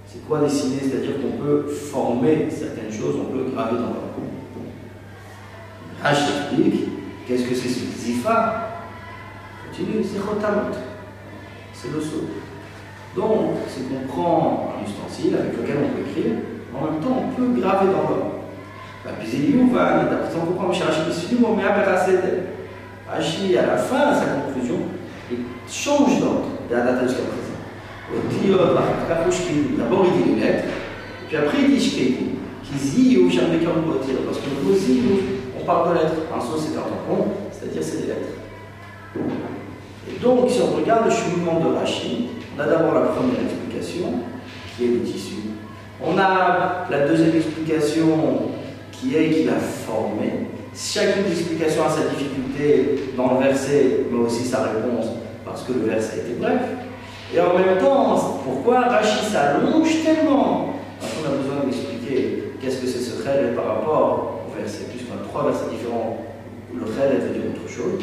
C'est quoi dessiner? C'est-à-dire qu'on peut former certaines choses, on peut graver dans le H explique, qu'est-ce que c'est ce zifa Continue, c'est rotamot. C'est le saut. Donc, c'est qu'on prend un ustensile avec lequel on peut écrire, en même temps on peut graver dans l'or. puis c'est va, d'après son comprend, chercher ici, mais à Agit à la fin de sa conclusion et change d'ordre de la date jusqu'à présent. D'abord il dit les lettres, puis après il dit Shkei, qui dit ou jamais comme parce que le mot on parle de lettres. Un sens c'est un tampon, c'est-à-dire c'est des lettres. Et donc, si on regarde le cheminement de Rachid, on a d'abord la première explication, qui est le tissu. On a la deuxième explication, qui est qu'il a formé. Chacune des explications a sa difficulté dans le verset, mais aussi sa réponse, parce que le verset était bref. Et en même temps, pourquoi Rachid s'allonge tellement? Parce qu'on a besoin d'expliquer qu'est-ce que c'est ce khel par rapport au verset, puisqu'on a trois versets différents où le khel veut dire autre chose.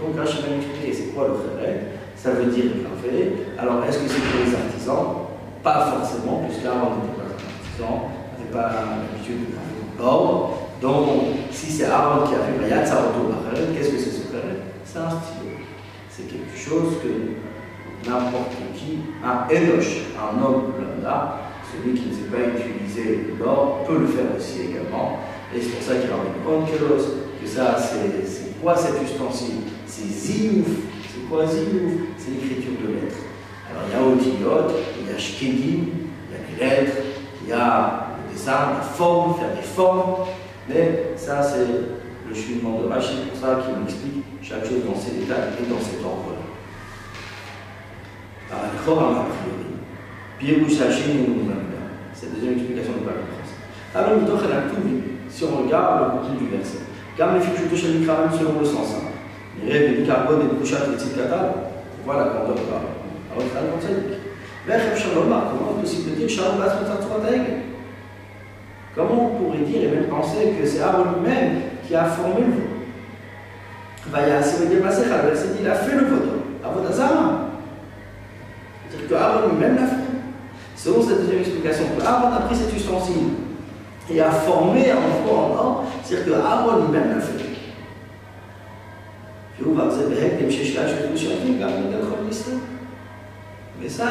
Donc va expliquer c'est quoi le khel Ça veut dire gravé. Alors est-ce que c'est pour les artisans? Pas forcément, puisqu'avant on n'était pas un artisan, on n'avait pas l'habitude de l'ordre. Donc, si c'est Aaron qui a fait Bayat Saroto qu'est-ce que c'est ce Kharet C'est un stylo. C'est quelque chose que n'importe qui, un Enoch, un homme lambda, celui qui ne sait pas utiliser l'or, peut le faire aussi également. Et c'est pour ça qu'il y a un Onkelos, que ça, c'est quoi cet ustensile? C'est Ziouf. C'est quoi Ziouf? C'est l'écriture de lettres. Alors il y a Otiyot, il y a Shkedim, il y a des lettres, il y a le dessin, la forme, faire des formes. Mais ça, c'est le cheminement de Rachid, pour ça qu'il explique chaque chose dans ses détails et dans cet ordre-là. Par a priori. Pirouche Hachim C'est la deuxième explication de Paris Alors, si on regarde le contenu du verset, car les touchent les même selon le sens. Hein. Les rêves, les carbone, les couchats, les tzikata, voilà quand on parle. Alors, il faut aller comment est possible de dire Shalom Comment on pourrait dire et même penser que c'est Aaron lui-même qui a formé le veau? Il a fait le veau Avodazara. C'est-à-dire que Aaron lui-même l'a fait. Selon cette deuxième explication, Aaron a pris cet ustensile et a formé un veau en or, c'est-à-dire que Aaron lui-même l'a fait. Mais ça,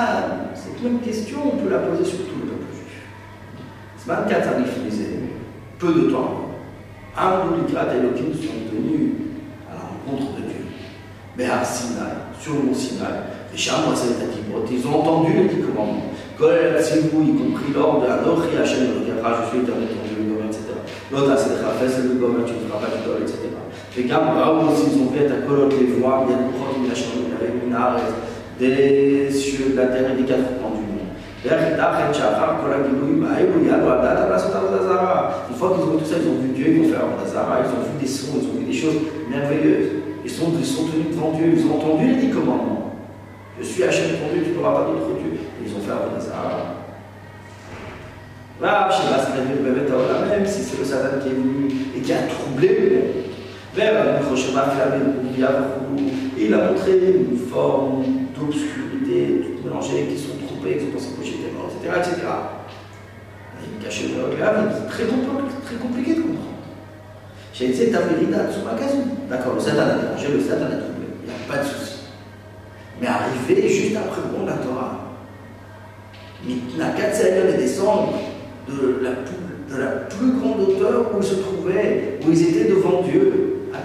cette même question, on peut la poser sur tout le peuple. 24 disait peu de temps. Amrou Likrat et Elohim sont venus à la rencontre de Dieu. Mais à Sinaï, sur le mont Sinaï, les chambres ils ont entendu les dix commandements. Vous, y compris l'ordre de Hachem Elokera, je suis éternel etc. L'autre, c'est le tu ne etc. Les ont fait Kolot les voix, proches, il a des Minares, des cieux, la terre des quatre coins. Une fois qu'ils ont vu tout ils ont vu Dieu, ils ont vu des sons, ils ont vu des choses merveilleuses. Ils sont, ils tenus devant Dieu, ils ont entendu les commandements. Je suis Hachem ton Dieu, tu n'auras pas d'autre Dieu. Un hasard. Là, je sais pas, c'est même si c'est le Satan qui est venu et qui a troublé le. Vers le chemin il a montré une forme d'obscurité, toute mélangée, qui sont trompés, qui sont pensés que j'étais mort, etc. etc. Il caché le regard, c'est très, très compliqué de comprendre. J'ai t'as fait sur ma case. D'accord, le Satan a dérangé, le Satan a troublé, il n'y a pas de souci. Mais arriver juste après le bon la Torah, mais est descendre de la, de la plus grande hauteur où ils se trouvaient, où ils étaient devant Dieu, à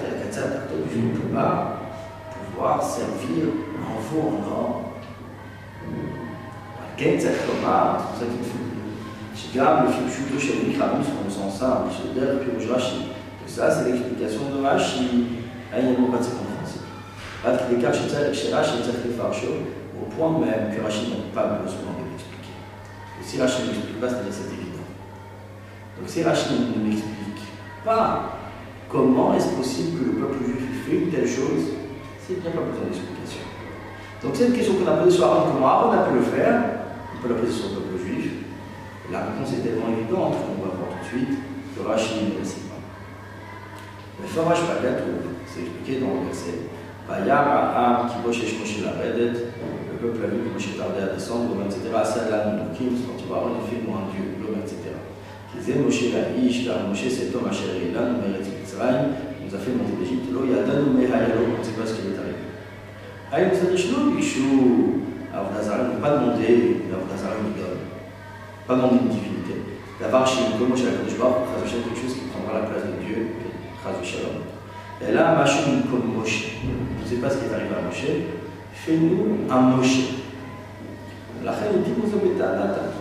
Pouba, pouvoir servir un en or. Kentzakoma, c'est pour ça qu'il faut le chez les Kramus, on sent ça, puis Tout ça, c'est l'explication de Rashi. Ayamo chez Rashi, au point même que Rashi n'a pas besoin si Rashi ne l'explique pas, c'est évident. Donc si Rashi ne m'explique pas comment est-ce possible que le peuple juif fait une telle chose, c'est bien pas besoin d'explication. Donc cette question qu'on a posée sur Aaron, comment Aaron a pu le faire, on peut la poser sur le peuple juif. La réponse est tellement évidente qu'on va voir tout de suite que Rachid ne le sait pas. Le Farash Pagatou, c'est expliqué dans le verset. Bayar Moshe la Redet, le peuple a vu Moshe tardait à descendre, etc. Salam Nukim, quand tu vas en effet moi un Dieu, l'homme, etc. Qu'ils aient Moshe la Ish, car Moshe cet homme, Asher Elan, Meret Mitzrayim, nous a fait monter d'Égypte. Lo Yadanu Mehayalo, on ne sait pas ce qui est arrivé. Aïe, nous a dit Shlo Bishou, Avnazar, ne pas demander, Avnazar nous donne pas dans une divinité. D'avoir chez nous, chez la Kodeshbar, c'est quelque chose qui prendra la place de Dieu, Shalom. Et là, Machine comme Moshe. Je ne sais pas ce qui est arrivé à Moshe. Fais-nous un Moshe. La reine dit vous avez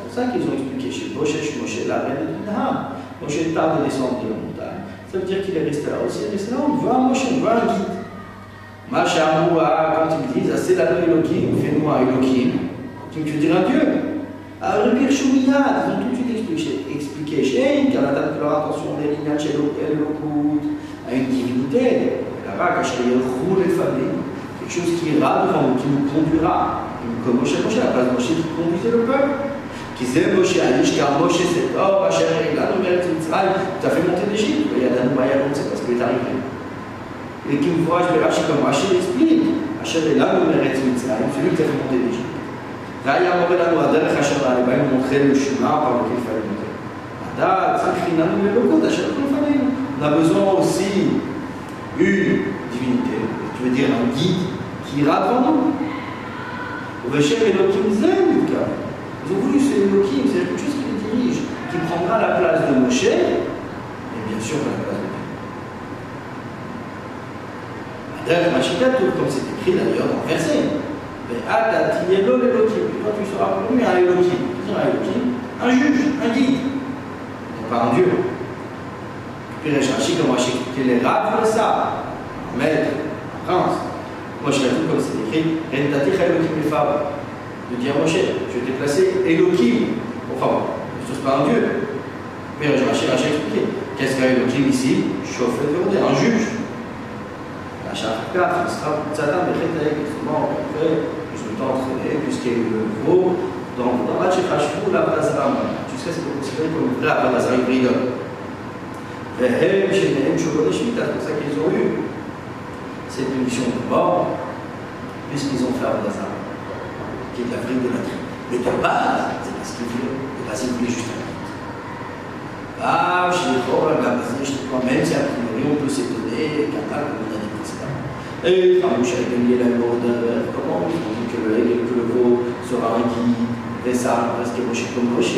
C'est ça qu'ils ont expliqué chez Moshe, Moshe, la reine dit Ah, Moshe tarde de descendre de la montagne. Ça veut dire qu'il est resté là aussi. Il est resté là, on veut un Moshe, on veut un guide. Machamoua, quand ils disent, ah, c'est la Elohim, fais-nous un Elohim. Tu dire un Dieu alors, le Birchoumiyat, ils ont tout de suite expliqué, expliqué chez de leur attention des chez l'Okut à une divinité. Là-bas, caché le roule et quelque chose qui ira devant nous, qui nous conduira. Comme Moshe Moshe, la place de Moshe qui conduisait le peuple. Qui disait Moshe a dit car Moshe c'est oh, Hacher là, nous mérite Mitzrayim, tu as fait monter d'Égypte. Il y a d'un Mayalon, c'est parce qu'il est arrivé. Et qui me voit, je vais racheter comme Hacher explique. Hacher est là, nous mérite Mitzrayim, celui qui t'a fait monter d'Égypte. והיה מורה לנו הדרך אשר באים ומונחה לנו שמה par lequel il fallait monter. הדעת צריך לנו ללוקות אשר לפנינו. On a besoin aussi une divinité, tu veux dire un guide qui ira devant nous. Veshem Elohim Zemka. Ils ont voulu ce Elohim, c'est quelque chose qui les dirige, qui prendra la place de Moshe, et bien sûr la place de Dieu. Adref Machitato, comme c'est écrit d'ailleurs dans le verset. Atat, il est l'homme Elohim. Toi, tu seras pour lui un Elohim. un Elohim Un juge, un guide. Non pas un Dieu. Puis Rechachi, comme j'ai les rats de ça. Maître, prince. Moshe comme c'est écrit, de dire Moshe, je vais déplacer Elohim. Enfin, ce n'est pas un dieu. Mais je Rachel a expliqué. Qu'est-ce qu'un Elohim ici? Chauffeur de un juge. Satan, justement, je me temps entraîné, puisqu'il y a eu le gros, dans la Chechachou, la Bazram, jusqu'à ce qu'on considère comme la C'est pour ça qu'ils ont eu cette mission de mort, puisqu'ils ont fait Abdazar, qui est l'Afrique de la tribu. Mais de base, c'est parce qu'ils voulaient, de base, ils voulaient juste un. Ah, je dis, oh, la je dis, quand même, si a priori on peut s'étonner, qu'un comme on a dit. Et, je suis gagné la d'un comment que le que le veau sera un qui ça, parce que Moshe comme Moshe,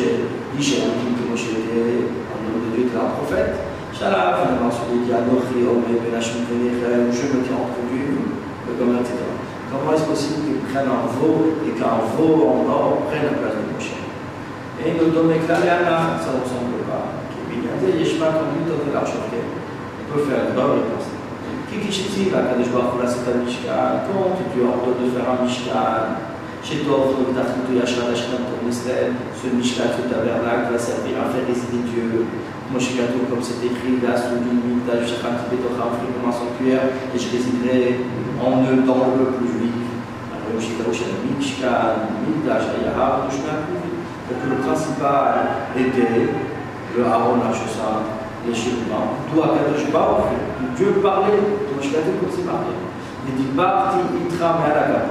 Isha, que Moshe était un homme de Dieu, était un prophète. Finalement, celui qui a Nochi, Omé, Benachim, je me tiens entre le commun, etc. Comment est-ce possible qu'ils prennent un veau et qu'un veau en or prenne la place de Moshe? Et nous donne éclat et Anna, ça ne ressemble pas. Yeshma, lui, de on peut faire une bonne réponse. Chiti, la c'est un Mishkan, quand tu ordonnes de faire un Mishkan, Chez Tov, Israël, ce Mishkat, ce tabernacle va servir à faire résider Dieu. Moshe Gato, comme c'est écrit, Mikdash, Shachat, Betocha, comme un sanctuaire, et je résiderai en eux dans le peuple juif. Alors, Mishkat, Mikdash, Ayahar, Donc, le principal était le Aaron Hachosam, les chérubins. Toi, Kadosh Baruch, Dieu parlait, Moshe Gato, comme c'est marqué. Il dit, Barti, Itra, Me'ala,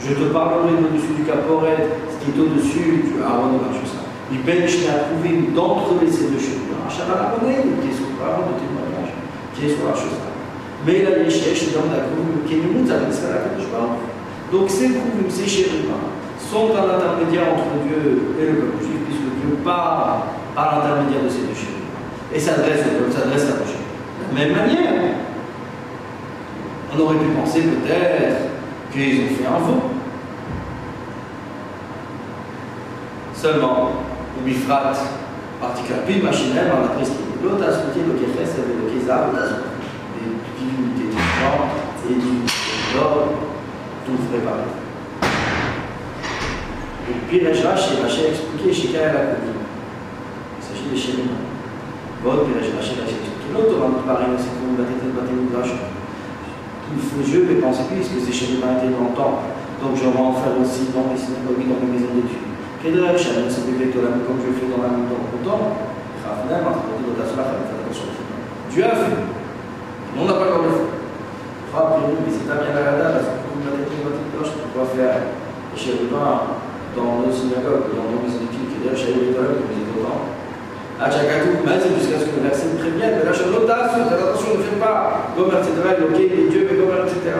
je te parlerai au-dessus du caporet, ce qui est au-dessus du Aaron de Marchusa. Il bench a trouvé d'entre ces deux choses. La connaît, qui est sur le de témoignage, qui est sur la. Mais il a les chèches dans la cour, qui est une mouta, c'est la je. Donc ces couvres, ces chérubins, sont un intermédiaire entre Dieu et le peuple juif, puisque Dieu parle par l'intermédiaire de ces deux chérubins. Et s'adresse au peuple, s'adresse à la De la même manière, on aurait pu penser peut-être qu'ils ont fait un faux. Seulement, le bifrat particulier, puis machinaire, on a prescrit. L'autre a souhaité le kéfes avec le kézab, des divinités du sang et du l'or, tout préparé. Et puis Rachel, Rachel a expliqué chez Kaya la Koudi. Il s'agit des chérubins. Bon, puis Rachel a expliqué. L'autre va nous parler, c'est comme la tête de bâtiment de je ne pense plus, puisque c'est chez les mains longtemps. Donc je vais en aussi dans les synagogues, dans les maisons d'études. Dieu a fait. On n'a pas encore fait. Rappelez-nous, mais c'est un bien agréable, parce que vous m'avez dit, votre cloche, pourquoi faire Et chez les dans nos synagogues, dans nos maisons d'études, qui est d'ailleurs chez à Tchakatou, mais jusqu'à ce que le verset prévienne, mais là je attention, ne faites pas, Gomer, etc., ok, les dieux, mais Gomer, etc.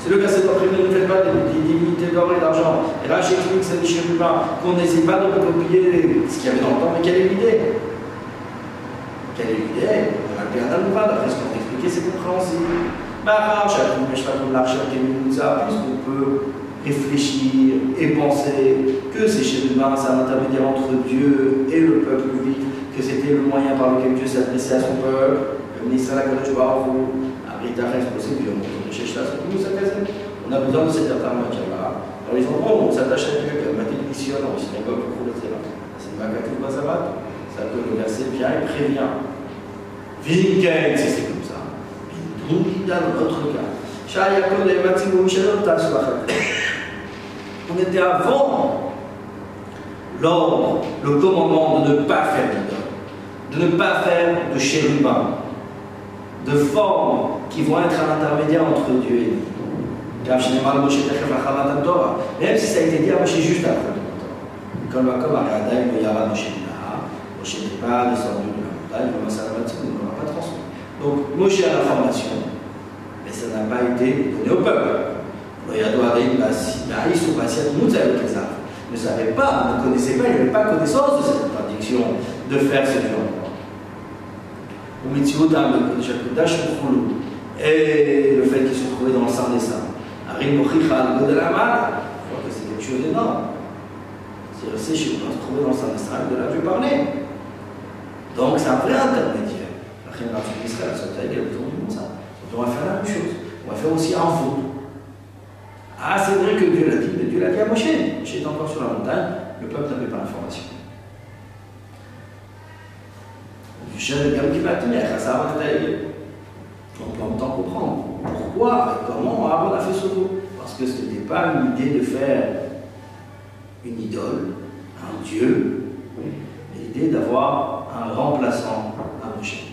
C'est le verset d'après ne faites pas des, divinités d'or et d'argent. Et là, j'explique ça des chérubins, qu'on n'hésite pas de recopier ce qu'il y avait dans le temps, mais quelle est l'idée? Quelle est l'idée? On va le faire d'après ce qu'on a expliqué, c'est compréhensible. Bah, pas comme l'archer ça, puisqu'on peut réfléchir et penser que ces chérubins, c'est un intermédiaire entre Dieu et le peuple juif, que c'était le moyen par lequel Dieu s'adressait à son peuple, le on a besoin de cette alternative-là. Dans les endroits on s'attache à Dieu, comme Mathilde Mission, dans les synagogues, c'est Magatou Bazabat, ça que le verset vient et prévient. Vinken, c'est comme ça. dans notre cas. On était avant l'ordre, le commandement de ne pas faire d'idole, de ne pas faire de chérubin, de formes qui vont être à l'intermédiaire entre Dieu et nous. Même si ça a été dit à Moshe juste après le Comme comme Moshe n'est pas descendu de la montagne, la il ne va pas transmis. Donc Moshe a l'information, mais ça n'a pas été donné au peuple. Droit Il ne savait pas, ne connaissait pas, il n'avait pas connaissance de cette interdiction de faire ce genre. Et le fait qu'ils se trouvaient dans le sein des saints. De la je que c'est quelque chose d'énorme. C'est-à-dire, ces se trouver dans le sein des saints, de là je parlais. Donc c'est un vrai intermédiaire. La reine d'Israël, ça autour du monde, ça. On va faire la même chose. On va faire aussi un faux. Ah, c'est vrai que Dieu l'a dit, mais Dieu l'a dit à Moshe. Moshe est encore sur la montagne, le peuple n'avait pas l'information. on peut en temps comprendre pourquoi et comment Aaron a fait ce mot. Parce que ce n'était pas une idée de faire une idole, un dieu, mais l'idée d'avoir un remplaçant à Moshe.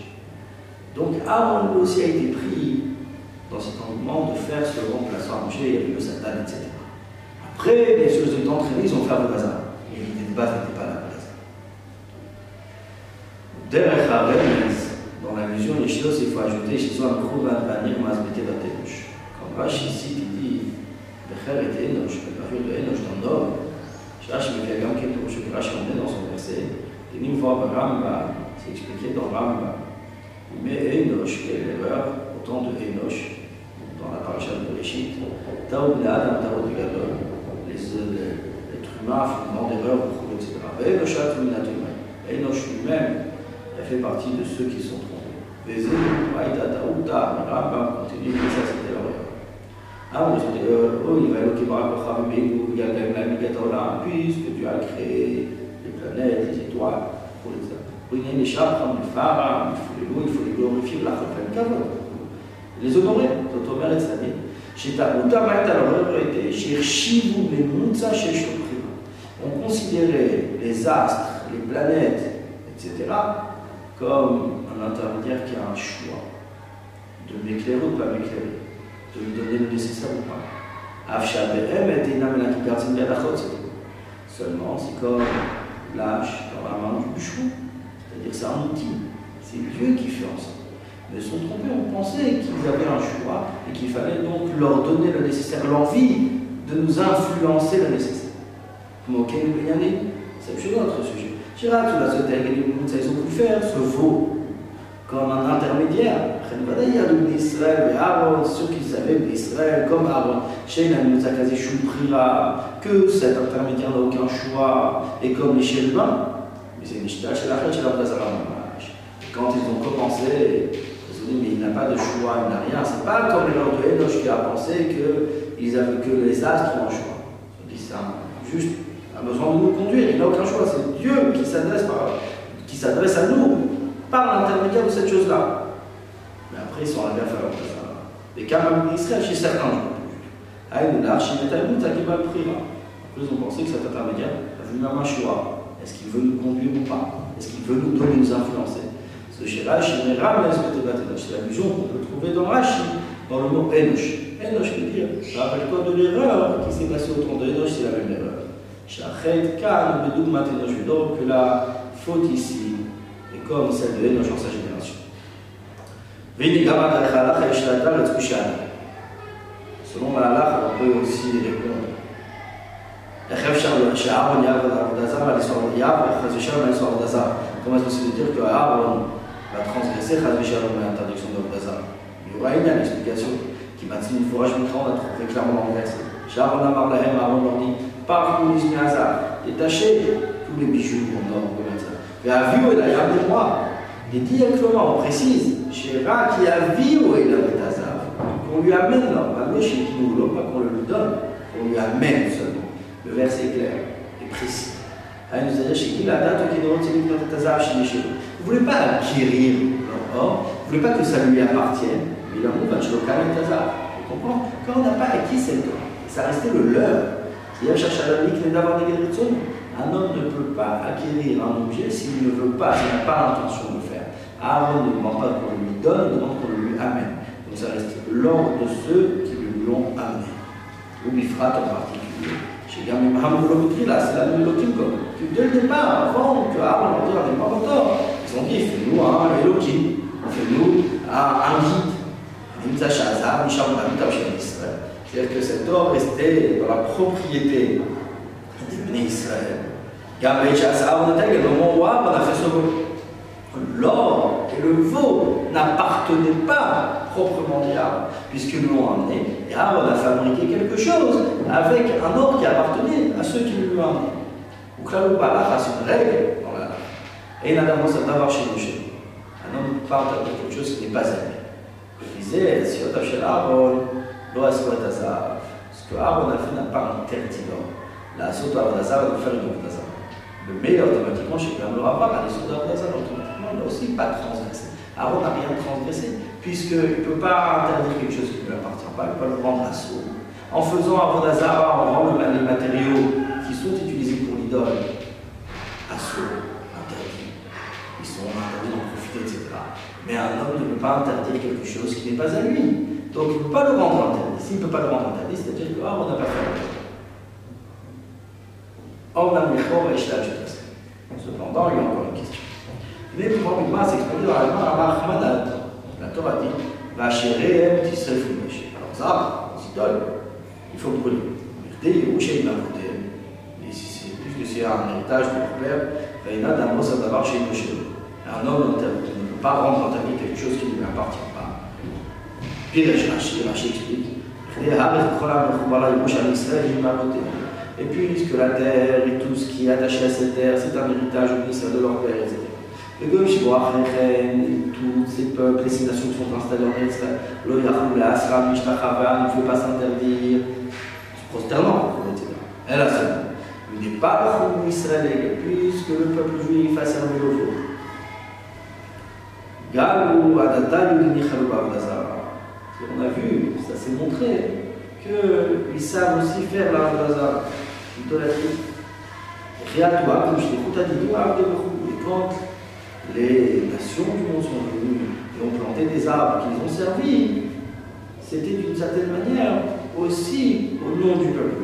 Donc Aaron aussi a été pris dans cet engouement de faire ce remplaçant à Moshe, il y avait le Satan, etc. Après, bien sûr, ils ont été ils ont fait le bazar. Et l'idée de base n'était pas là. Derech HaRemez, dans l'allusion Yeshios, il faut ajouter Shizon Kruvan Vanir Mazbete Baterush. Comme Rashi ici qui dit Becher et Enosh, le parure de Enosh dans l'homme, Rashi me fait gam quelque chose que Rashi en met dans son verset. Et une fois Ramba, c'est expliqué dans Ramba. Enosh, qui est l'erreur, autant de Enosh, dans la paracha de Bereshit. Taoub Adam, Taoub Gadol, l'être humain fait une d'erreur, etc. Enosh Atuminatum. Enosh lui-même, elle fait partie de ceux qui sont trompés. Rambam continue, ça c'était leur Ah, on dit, euh, oh, il va évoquer Barakochavim il y a la puisque tu as créé les planètes, les étoiles, pour les il faut les chakras, les phares, il faut les louer, il faut les glorifier, la les honorer, זאת אומרת, צדיק, שטעות הבית על était שהחשיבו ממוצע שיש לו בחירה. On considérait les astres, les planètes, etc., comme un intermédiaire qui a un choix de m'éclairer ou de ne pas m'éclairer, de me donner le nécessaire ou pas. Seulement, c'est comme l'âge dans la main du bûcheron. C'est-à-dire c'est un outil. C'est Dieu qui fait en sorte. Mais ils sont trompés, on pensait qu'ils avaient un choix et qu'il fallait donc leur donner le nécessaire, l'envie de nous influencer le nécessaire. Moquer nous c'est un autre sujet. Chirac, ils ont pu faire ce veau comme un intermédiaire. Il y a d'Israël et Aaron, ceux qui savaient comme Aaron, chez nous a que cet intermédiaire n'a aucun choix, et comme les Shelba, mais c'est une la chez la Quand ils ont commencé, ils mais il n'a pas de choix, il n'a rien. C'est pas comme les gens de Enoch qui a pensé qu'ils avaient que les astres ont un choix. Ils dit, juste, a besoin de nous conduire, il n'a aucun choix. C'est Dieu qui s'adresse qui s'adresse à nous par l'intermédiaire de cette chose-là. Mais après, ils sont à faire leur ça. Et quand même, Israël, chez certains, je ne sais il. Après, ils ont pensé que cet intermédiaire a voulu un choix. Est-ce qu'il veut nous conduire ou pas? Est-ce qu'il veut nous donner, nous influencer? de chez Rashi, mais Ram C'est l'allusion qu'on peut trouver dans Rashi, dans le mot Enosh. Enosh veut dire, rappelle-toi de l'erreur qui s'est passée au temps de Enosh, c'est la même erreur. Shachet Kan Bedoumat Enosh. Donc que la faute ici est comme celle de Enosh en sa génération. Selon la halakha, on peut aussi répondre. Comment est-ce possible de dire que Aaron va transgresser l'interdiction de l'Azar. Il y aura une explication qui va dire il faut rajouter, on a trouvé clairement dans le verset. Sharon Amar Lahem, Aaron leur dit par l'ismi Azar, détachez tous les bijoux en or de l'Azar. Mais à vue, il a gardé moi. Il dit directement, on précise, Shira qui a vu où il avait Azar. Qu'on lui amène l'homme, amener chez qui nous voulons, pas qu'on le lui donne, qu'on lui amène seulement. Le verset est clair et précis. Elle nous a dit chez qui la date qui nous retient de Azar chez les ne voulez pas acquérir leur or, ne voulez pas que ça lui appartienne, te Vous comprenez? Quand on n'a pas acquis cet or, ça restait le leur. C'est-à-dire, chercher à d'avoir des. Un homme ne peut pas acquérir un objet s'il ne veut pas, s'il n'a pas l'intention de le faire. Aaron ne demande pas qu'on lui donne, il demande qu'on lui amène. Donc ça reste l'ordre de ceux qui lui l'ont amené. Ou Bifrat en particulier. J'ai ah, même Hamoulomitri là, c'est la Elohim comme. Dès le départ, avant que Aaron leur dise, n'est pas encore, ils ont dit, fais-nous un Elohim, fais-nous un guide. C'est-à-dire que cet or restait dans la propriété des bénis Israël. On était le moment où on a fait ce mot. L'or et le veau n'appartenaient pas proprement dit à puisqu'ils l'ont amené. Et Aaron a fabriqué quelque chose avec un or qui appartenait à ceux qui lui l'ont amené. Ou Klalou c'est une règle dans la Et Nadam d'avoir chez Moshe. Un homme parle de quelque chose qui n'est pas lui. Je disais, si on chez Aaron, ce que Aaron a fait n'a pas interdit l'or. La soute à Vodazar va faire une Vodazar. Le meilleur automatiquement, chez Klalou Rabba, a des soutes à Vodazar automatiquement, il n'a aussi pas transgressé. Aaron n'a rien transgressé, puisqu'il ne peut pas interdire quelque chose qui ne lui appartient pas, il ne peut pas le rendre à soi. En faisant un Vodazara, on rend les matériaux qui sont utilisés pour l'idole à soi, interdits. Ils sont interdits d'en profiter, etc. Mais un homme ne peut pas interdire quelque chose qui n'est pas à lui. Donc il ne peut pas le rendre interdit. S'il ne peut pas le rendre interdit, c'est-à-dire que ah, on n'a pas fait Cependant, il y a encore une question. Mais pour moi, s'exprimer dans la Ramah La Torah dit Vachereem Tisref Alors ça, les idoles, il faut brûler. Et si puisque c'est un héritage de leur père, Vaïna d'Amos Adavar chez. Un homme ne peut pas rendre interdit quelque chose qui ne lui appartient pas. Puis Rashi, explique et puis, puisque la terre et tout ce qui est attaché à cette terre, c'est un héritage au ministère de leur père, etc. Le Goïm tous ces peuples, ces nations qui sont installées en Israël, il ne faut pas s'interdire, prosternant, etc. A ça. Il n'est pas le Israël, puisque le peuple juif a servi au jour. Galou, On a vu, ça s'est montré, qu'ils savent aussi faire la l'idolâtrie. Riatoua, comme je et quand les nations du monde sont venues et ont planté des arbres qu'ils ont servi, c'était d'une certaine manière aussi au nom du peuple.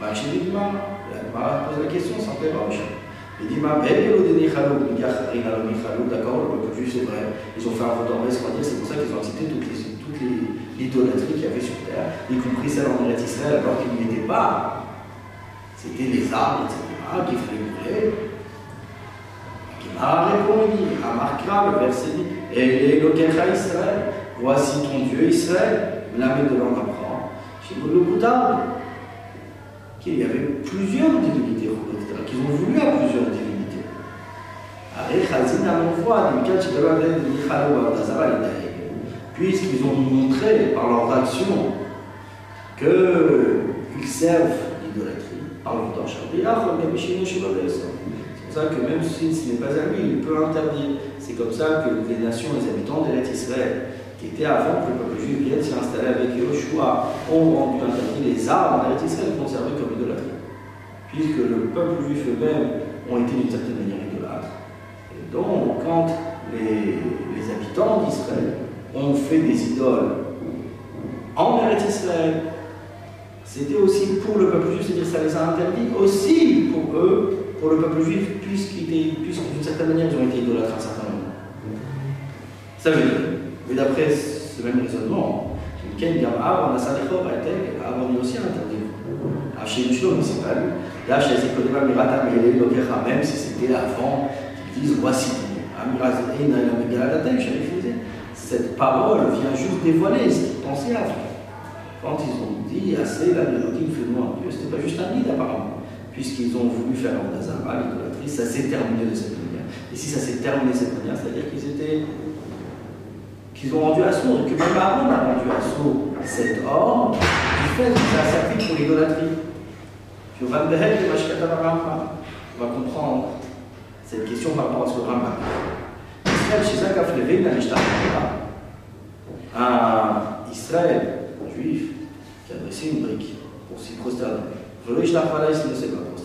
La Gemara pose la question, s'interroge. Il dit d'accord, le peuple juif c'est vrai, ils ont fait un retour c'est pour ça qu'ils ont cité toutes les toutes l'idolâtrie qu'il y avait sur terre, y compris celle en Israël, alors qu'il n'y était pas. C'était les arbres, etc., fallait brûler a répondu à Marc le verset 10, et il Israël. Voici ton Dieu Israël, l'ami de l'homme apprend. Je vous le coudable. Qu'il y avait plusieurs divinités, qu'ils ont voulu à plusieurs divinités. Alors, Khazin a l'envoi, puisqu'ils ont montré par leurs actions qu'ils servent l'idolâtrie, par leur temps, Shabbat, comme Yabishin que même si ce n'est pas à lui, il peut interdire. C'est comme ça que les nations, les habitants d'Eretz Israël, qui étaient avant que le peuple juif vienne s'y installer avec Yoshua, ont rendu interdit les armes d'Eretz Israël conservées comme idolâtrie. Puisque le peuple juif eux-mêmes ont été d'une certaine manière idolâtres. Et donc, quand les, les habitants d'Israël ont fait des idoles en Eretz Israël, c'était aussi pour le peuple juif, c'est-à-dire ça les a interdits aussi pour eux, pour le peuple juif, puisqu'ils d'une certaine manière ils ont été idolâtres à un certain moment. Ça veut dire, mais d'après ce même raisonnement, a Salechor, Aaron est aussi interdit. Hachem Shlom, c'est pas lui. Là, chez Ezekodeva Mirata Mele, même si c'était avant qu'ils disent voici. Il cette parole vient juste dévoiler ce qu'ils pensaient avant. Quand ils ont dit assez, la mélodie fait-nous un Dieu, c'était pas juste un guide apparemment, puisqu'ils ont voulu faire ça s'est terminé de cette manière. Et si ça s'est terminé de cette manière, c'est-à-dire qu'ils étaient. qu'ils ont rendu assaut, que même Aaron a rendu assaut cet or du fait que ça a servi pour l'idolâtrie. On va comprendre cette question par rapport à ce que Rambam un Israël juif qui a dressé une brique pour s'y prosterner. Ne s'est pas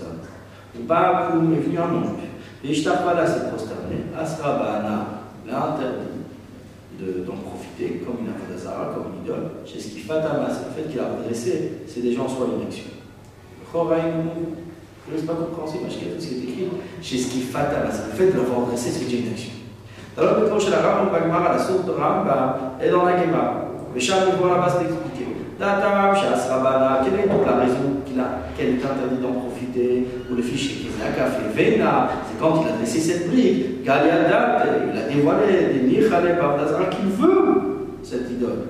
Ou pas est venu non juif. Et Ishtachvala s'est prosterné. Asrabana l'a interdit d'en profiter comme une Avodazara, comme une idole. Chez ce qui fatama, c'est le fait qu'il a redressé des gens en soi l'érection. Je ne sais pas compréhensible, mais je ce qui est écrit. Chez ce qui fatama, c'est le fait de leur redresser, c'est déjà une action. dans le chez la Rambam Bagmara, la source de Rambam est dans la Gemara. Mais chaque niveau là-bas, c'est expliqué. Datam, Shas Rabana, quelle est donc la raison qu'il a, qu'elle est interdite d'en profiter? Ou le fichier qu'il a fait Vena, c'est quand il a dressé cette brique. Galiadat, il a dévoilé Nichale Bardazara qu'il veut cette idole.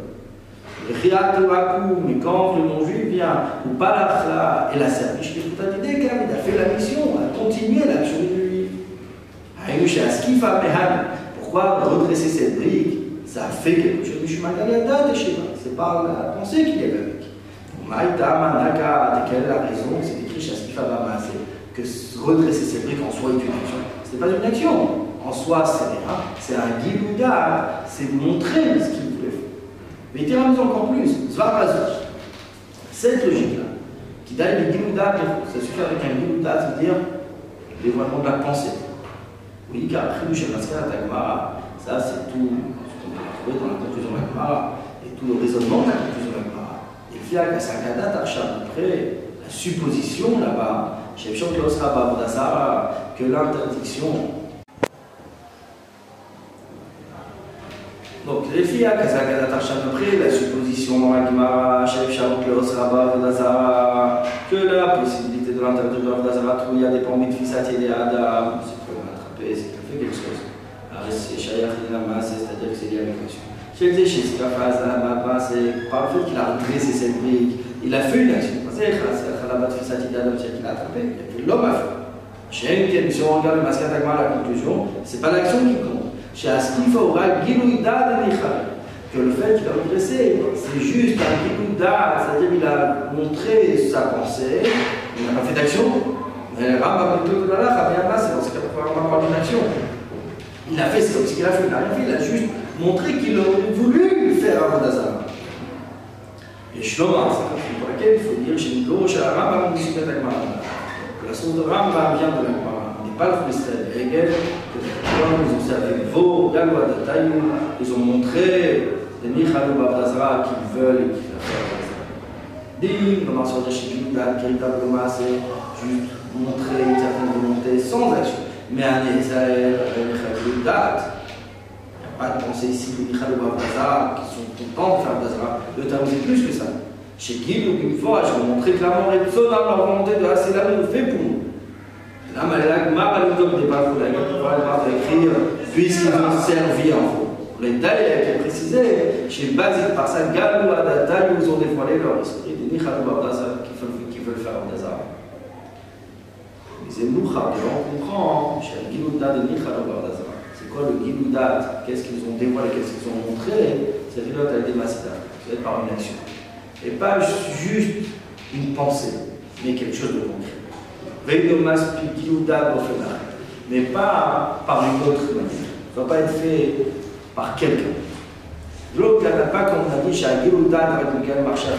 Mais quand le non-juif vient, ou Balachla, et la service, t'ai tout dit, il a fait la mission, a continué l'action du juif. Pourquoi redresser cette brique? Ça fait quelque chose. C'est pas la pensée qu'il y avait avec. Maïta, Manaka, quelle est la raison Chez Askifabama, c'est que redresser cette brique en soi est une action. Ce n'est pas une action. En soi, c'est rien. C'est un guilouda, c'est montrer ce qu'il voulait faire. Mais il termine encore plus. Zvarazouk. Cette logique-là, qui donne le guilouda, ça suffit avec un guilouda, c'est-à-dire le dévoilement de la pensée. Oui, car Chidush Maskara Tagmara, ça c'est tout ce qu'on peut trouver dans la conclusion de la Gemara et tout le raisonnement de la conclusion de la Gemara. Et Fiak Sakada Tarsham, après supposition là-bas, que l'interdiction Donc, les filles, après la supposition la que la possibilité de l'interdire de Vodazara, il y a des pommes de fils à Adam, c'est qu'il a fait quelque chose. C'est c'est-à-dire que c'est lié avec l'action. Chez les chez c'est par le fait qu'il a redressé cette brique, il a fait une action. L'homme a fait. Shenken, si on regarde le Maskatagma, la conclusion, c'est pas l'action qui compte. Chez Askifa aura Gilouida de. Que le fait qu'il a redressé, c'est juste un Gilouida, c'est-à-dire qu'il a montré sa pensée, il n'a pas fait d'action. Mais Rambam plutôt de la là, c'est dans ce cas pour avoir une action. Il a fait ce qu'il a fait, il a juste montré qu'il aurait voulu faire un Vodazar. La source de Rambam vient de la Gemara. On n'est pas le freestyle Hegel, que ils ont montré les Michalou Babdazra qu'ils veulent et qu'ils veulent comment sur chez Gildan, véritablement, c'est juste montrer une certaine volonté sans action. Mais un Israël, un pas de pensée ici des Michalou Babdazra qui sont contents de faire Babdazra. Le terme, c'est plus que ça. Chez Gil ou fois, je vais montrer clairement et dans leur volonté de assez l'amour fait pour nous. Là, la nous donne des la Gemara écrire, puisqu'ils ont servi en vous. Les tailles qui est précisé, chez Bazik par ça, Galou Adata, ils ont dévoilé leur esprit, des Nichalou Abdazar qui veulent faire Abdazar. Les Emoucha, on comprend, chez Gilouda de Nichalou Abdazar. C'est le Giloudat Qu'est-ce qu'ils ont dévoilé Qu'est-ce qu'ils ont montré C'est Rilot Al-Demasita, c'est par une action et pas juste une pensée, mais quelque chose de concret. Mais pas par une autre manière. Ça ne doit pas être fait par quelqu'un. L'autre pas, comme on a dit, chez Agilouda, avec lequel marchait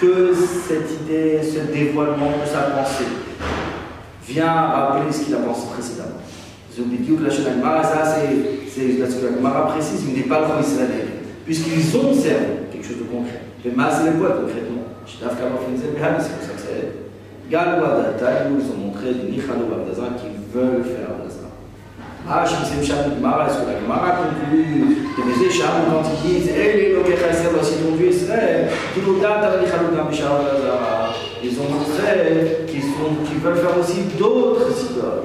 que cette idée, ce dévoilement de sa pensée vient rappeler ce qu'il a pensé précédemment. Bidiouk la Shonagmara, ça c'est ce que la Gemara précise, il n'est pas le Israël. Puisqu'ils ont servi quelque chose de concret. Le mal c'est le quoi concrètement? C'est pour ça que c'est. Galou Adata, ils ont montré des Nichalo Abdazan qui veulent faire Abdazan. Ah, je sais Msham Gemara, est-ce que la Gemara conclut de mes écharpes quand ils disent Eh, les Lokecha Israël, voici ton Dieu Israël, tout le data Nichalo Gamishar Abdazan. Ils ont montré qu'ils veulent faire aussi d'autres idoles.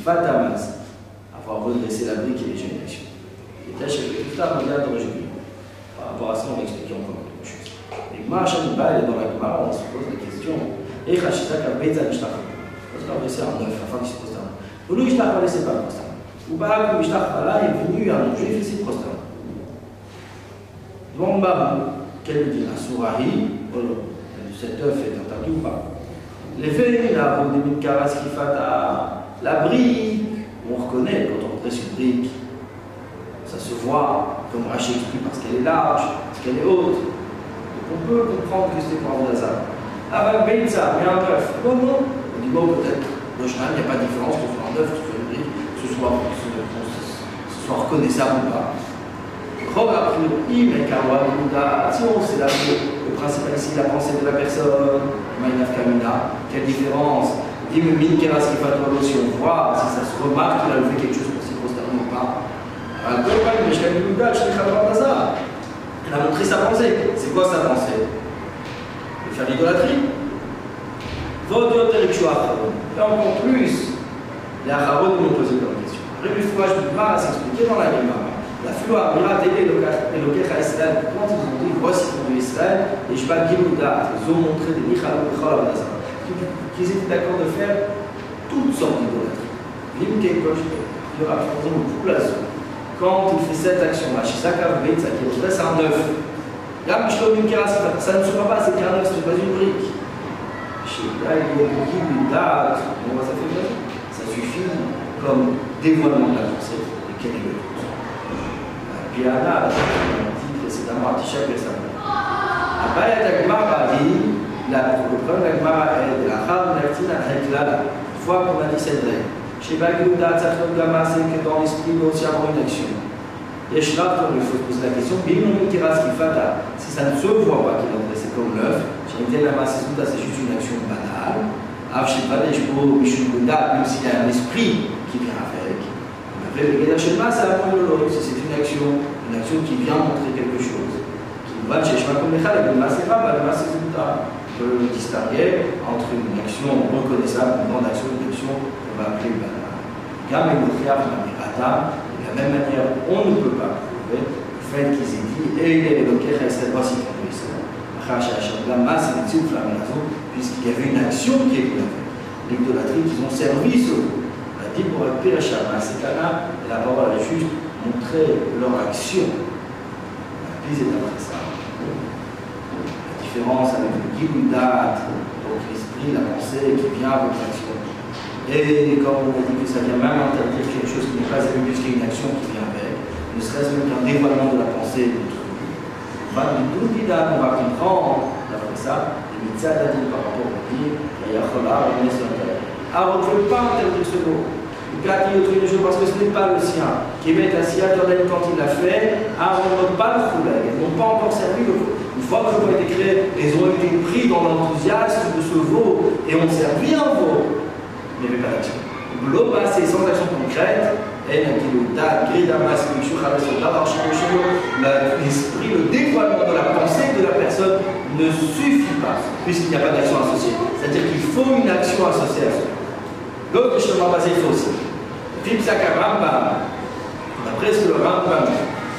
Skifatamas, avoir redressé la brique et les générations. Et là, chez le Kifta, regarde d'origine par rapport à ça, on va expliquer encore autre chose. Et Gmar Shaniba, dans la Gemara, on se pose la question Et Hashita Kabetza Mishtach Parce qu'on va laisser en neuf, afin qu'il se prosterne. Pour nous, Mishtach va laisser pas le prosterne. Ou Barak Mishtach là est venu à un juif et s'est prosterné. Devant Baba, quel dit la Sourahi, cet œuf est interdit ou pas? L'effet, là, au début de Karas Kifata, la brique, on reconnaît quand on presse une brique, ça se voit, comme Rachid explique, parce qu'elle est large, parce qu'elle est haute. Donc on peut comprendre que c'est pour hasard. Ah ben, Benza, mais un bœuf. Non, non. On dit, bon, peut-être, le chemin, il n'y a pas de différence entre un œuf, tu fais une brique, que ce soit, ce soit reconnaissable ou pas. Là, le principal ici, la pensée de la personne, quelle différence Ce qu'il faut si on voit, si ça se remarque qu'il a fait quelque chose pour s'y prosterner ou pas? Elle a montré sa pensée. C'est quoi sa pensée? De faire l'idolâtrie? Et encore plus, les Acharon m'ont posé comme question. Après, une fois, je peux pas s'expliquer dans la Gemara. La et Elokecha Israël, quand ils ont dit voici ton Dieu Israël, et je pas ils ont montré des qu'ils étaient d'accord de faire toutes sortes il y aura beaucoup la quand il fait cette action-là, chez Sakav Beitza, qui redresse un œuf, là, ça ne se voit pas, c'est ce n'est pas une brique. Là, il y a une date, ça fait quoi Ça suffit comme dévoilement de la pensée de quel est le. Puis Anna, on a dit précédemment, Tisha. Après, dit, le problème Gemara est de la Chal Nertina Heklala, une fois qu'on a dit cette règle. Chez Bagouda, Tzachot Gama, c'est que dans l'esprit, doit aussi avoir une action. Et Shrav, il faut se poser la question, si ça ne se voit pas qu'il est dressé comme l'œuf, j'ai dit la masse, c'est juste une action banale. même s'il y a un esprit qui vient avec. Appelle le Gedashema, c'est la de l'autre. C'est une action, une action qui vient montrer quelque chose. Qui va chez Shema comme Mechal, et le Masera, le Masera, peut distinguer entre une action reconnaissable, une grande action, une action qu'on va appeler Gam et Mochiach, de la même manière, on ne peut pas prouver le fait qu'ils aient dit, et il est évoqué, voici ton puisqu'il y avait une action qui est l'idolâtrie qu'ils ont servi ce On a dit pour un pire Dans ces cas-là, la parole a juste montré leur action. La prise est après ça. La différence avec le Giludat, donc l'esprit, la pensée qui vient avec l'action. Et comme on a dit que ça vient même interdire quelque chose qui n'est pas élu puisqu'il y a une action qui vient avec, ne serait-ce même qu'un dévoilement de la pensée de tout. On va comprendre, d'après ça, les médecins par rapport au dire, et Yachola, on est sur alors on ne peut pas interdire ce mot. Dit autre chose parce que ce n'est pas le sien. Qui met un sien quand il l'a fait, alors on ne pas le fouler. Ils n'ont pas encore servi le Veau a été créé, ils ont été pris dans l'enthousiasme de ce veau et ont servi un veau. Mais il n'y avait pas d'action. L'eau c'est sans action concrète. L'esprit, le dévoilement de la pensée de la personne ne suffit pas, puisqu'il n'y a pas d'action associée. C'est-à-dire qu'il faut une action associée à cela. L'autre chemin basé aussi. Fipsak Rambam, d'après ce que le Rambam,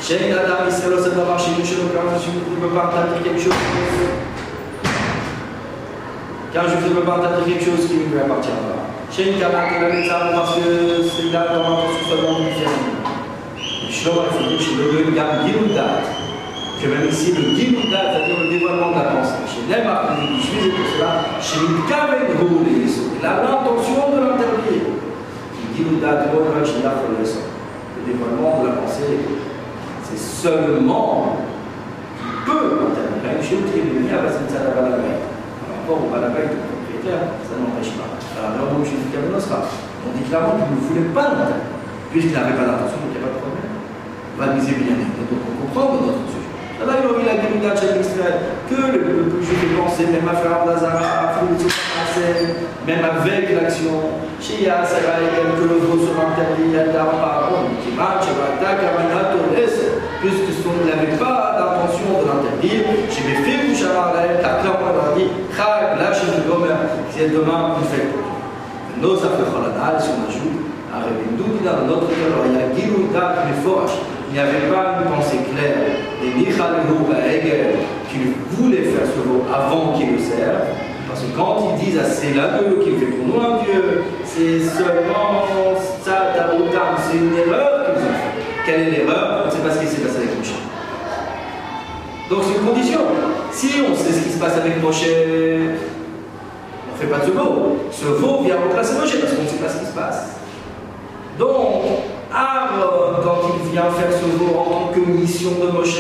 chez nous, chez nous, quand je ne pas. Quand je ne pas quelque chose qui ne appartient pas. Une de la parce que c'est là Gam Giludat, que même ici le c'est-à-dire le dévoilement la pensée. Chez Lema, je suis pour cela, chez le Kaven Roulé, il a l'intention de l'interdire. Le dévoilement de la pensée, c'est seulement qui peut interdire. Une chose qui est venue à Bassine Balabay. Par rapport au Balabay du propriétaire, ça n'empêche pas. Alors, on dit clairement qu'il ne voulait pas l'interdire. Puisqu'il n'avait pas d'intention, donc il n'y a pas de problème. Va miser bien. Donc, on comprend notre sujet. Alors, il aurait la Gémina de Israël que le peuple juif est pensé, même à faire Dazara, même avec l'action. Chez Yassara, que le veau sera interdit à Darpa, qui marche, puisque il n'avait pas d'intention de l'interdire, j'ai mes filles, Shamar, car clairement, on leur dit, Chag, lâchez le gomer, c'est demain, une fête. Nos affaires, si on ajoute, à Rebindou, dans notre cœur, il y a Gilouda, mais forage il n'y avait pas une pensée claire. Et Michal Hegel, qu'il voulait faire ce mot avant qu'il le serve, parce que quand ils disent à c'est l'agneau qui fait pour nous un Dieu, c'est seulement ça, c'est une erreur qu'ils ont fait. Quelle est l'erreur On ne sait pas ce qui s'est passé avec Moshe. Donc c'est une condition. Si on sait ce qui se passe avec Moshe, on ne fait pas de ce veau. Ce veau vient remplacer Moshe parce qu'on ne sait pas ce qui se passe. Donc, Aaron, quand il vient faire ce veau en tant que mission de Moshe,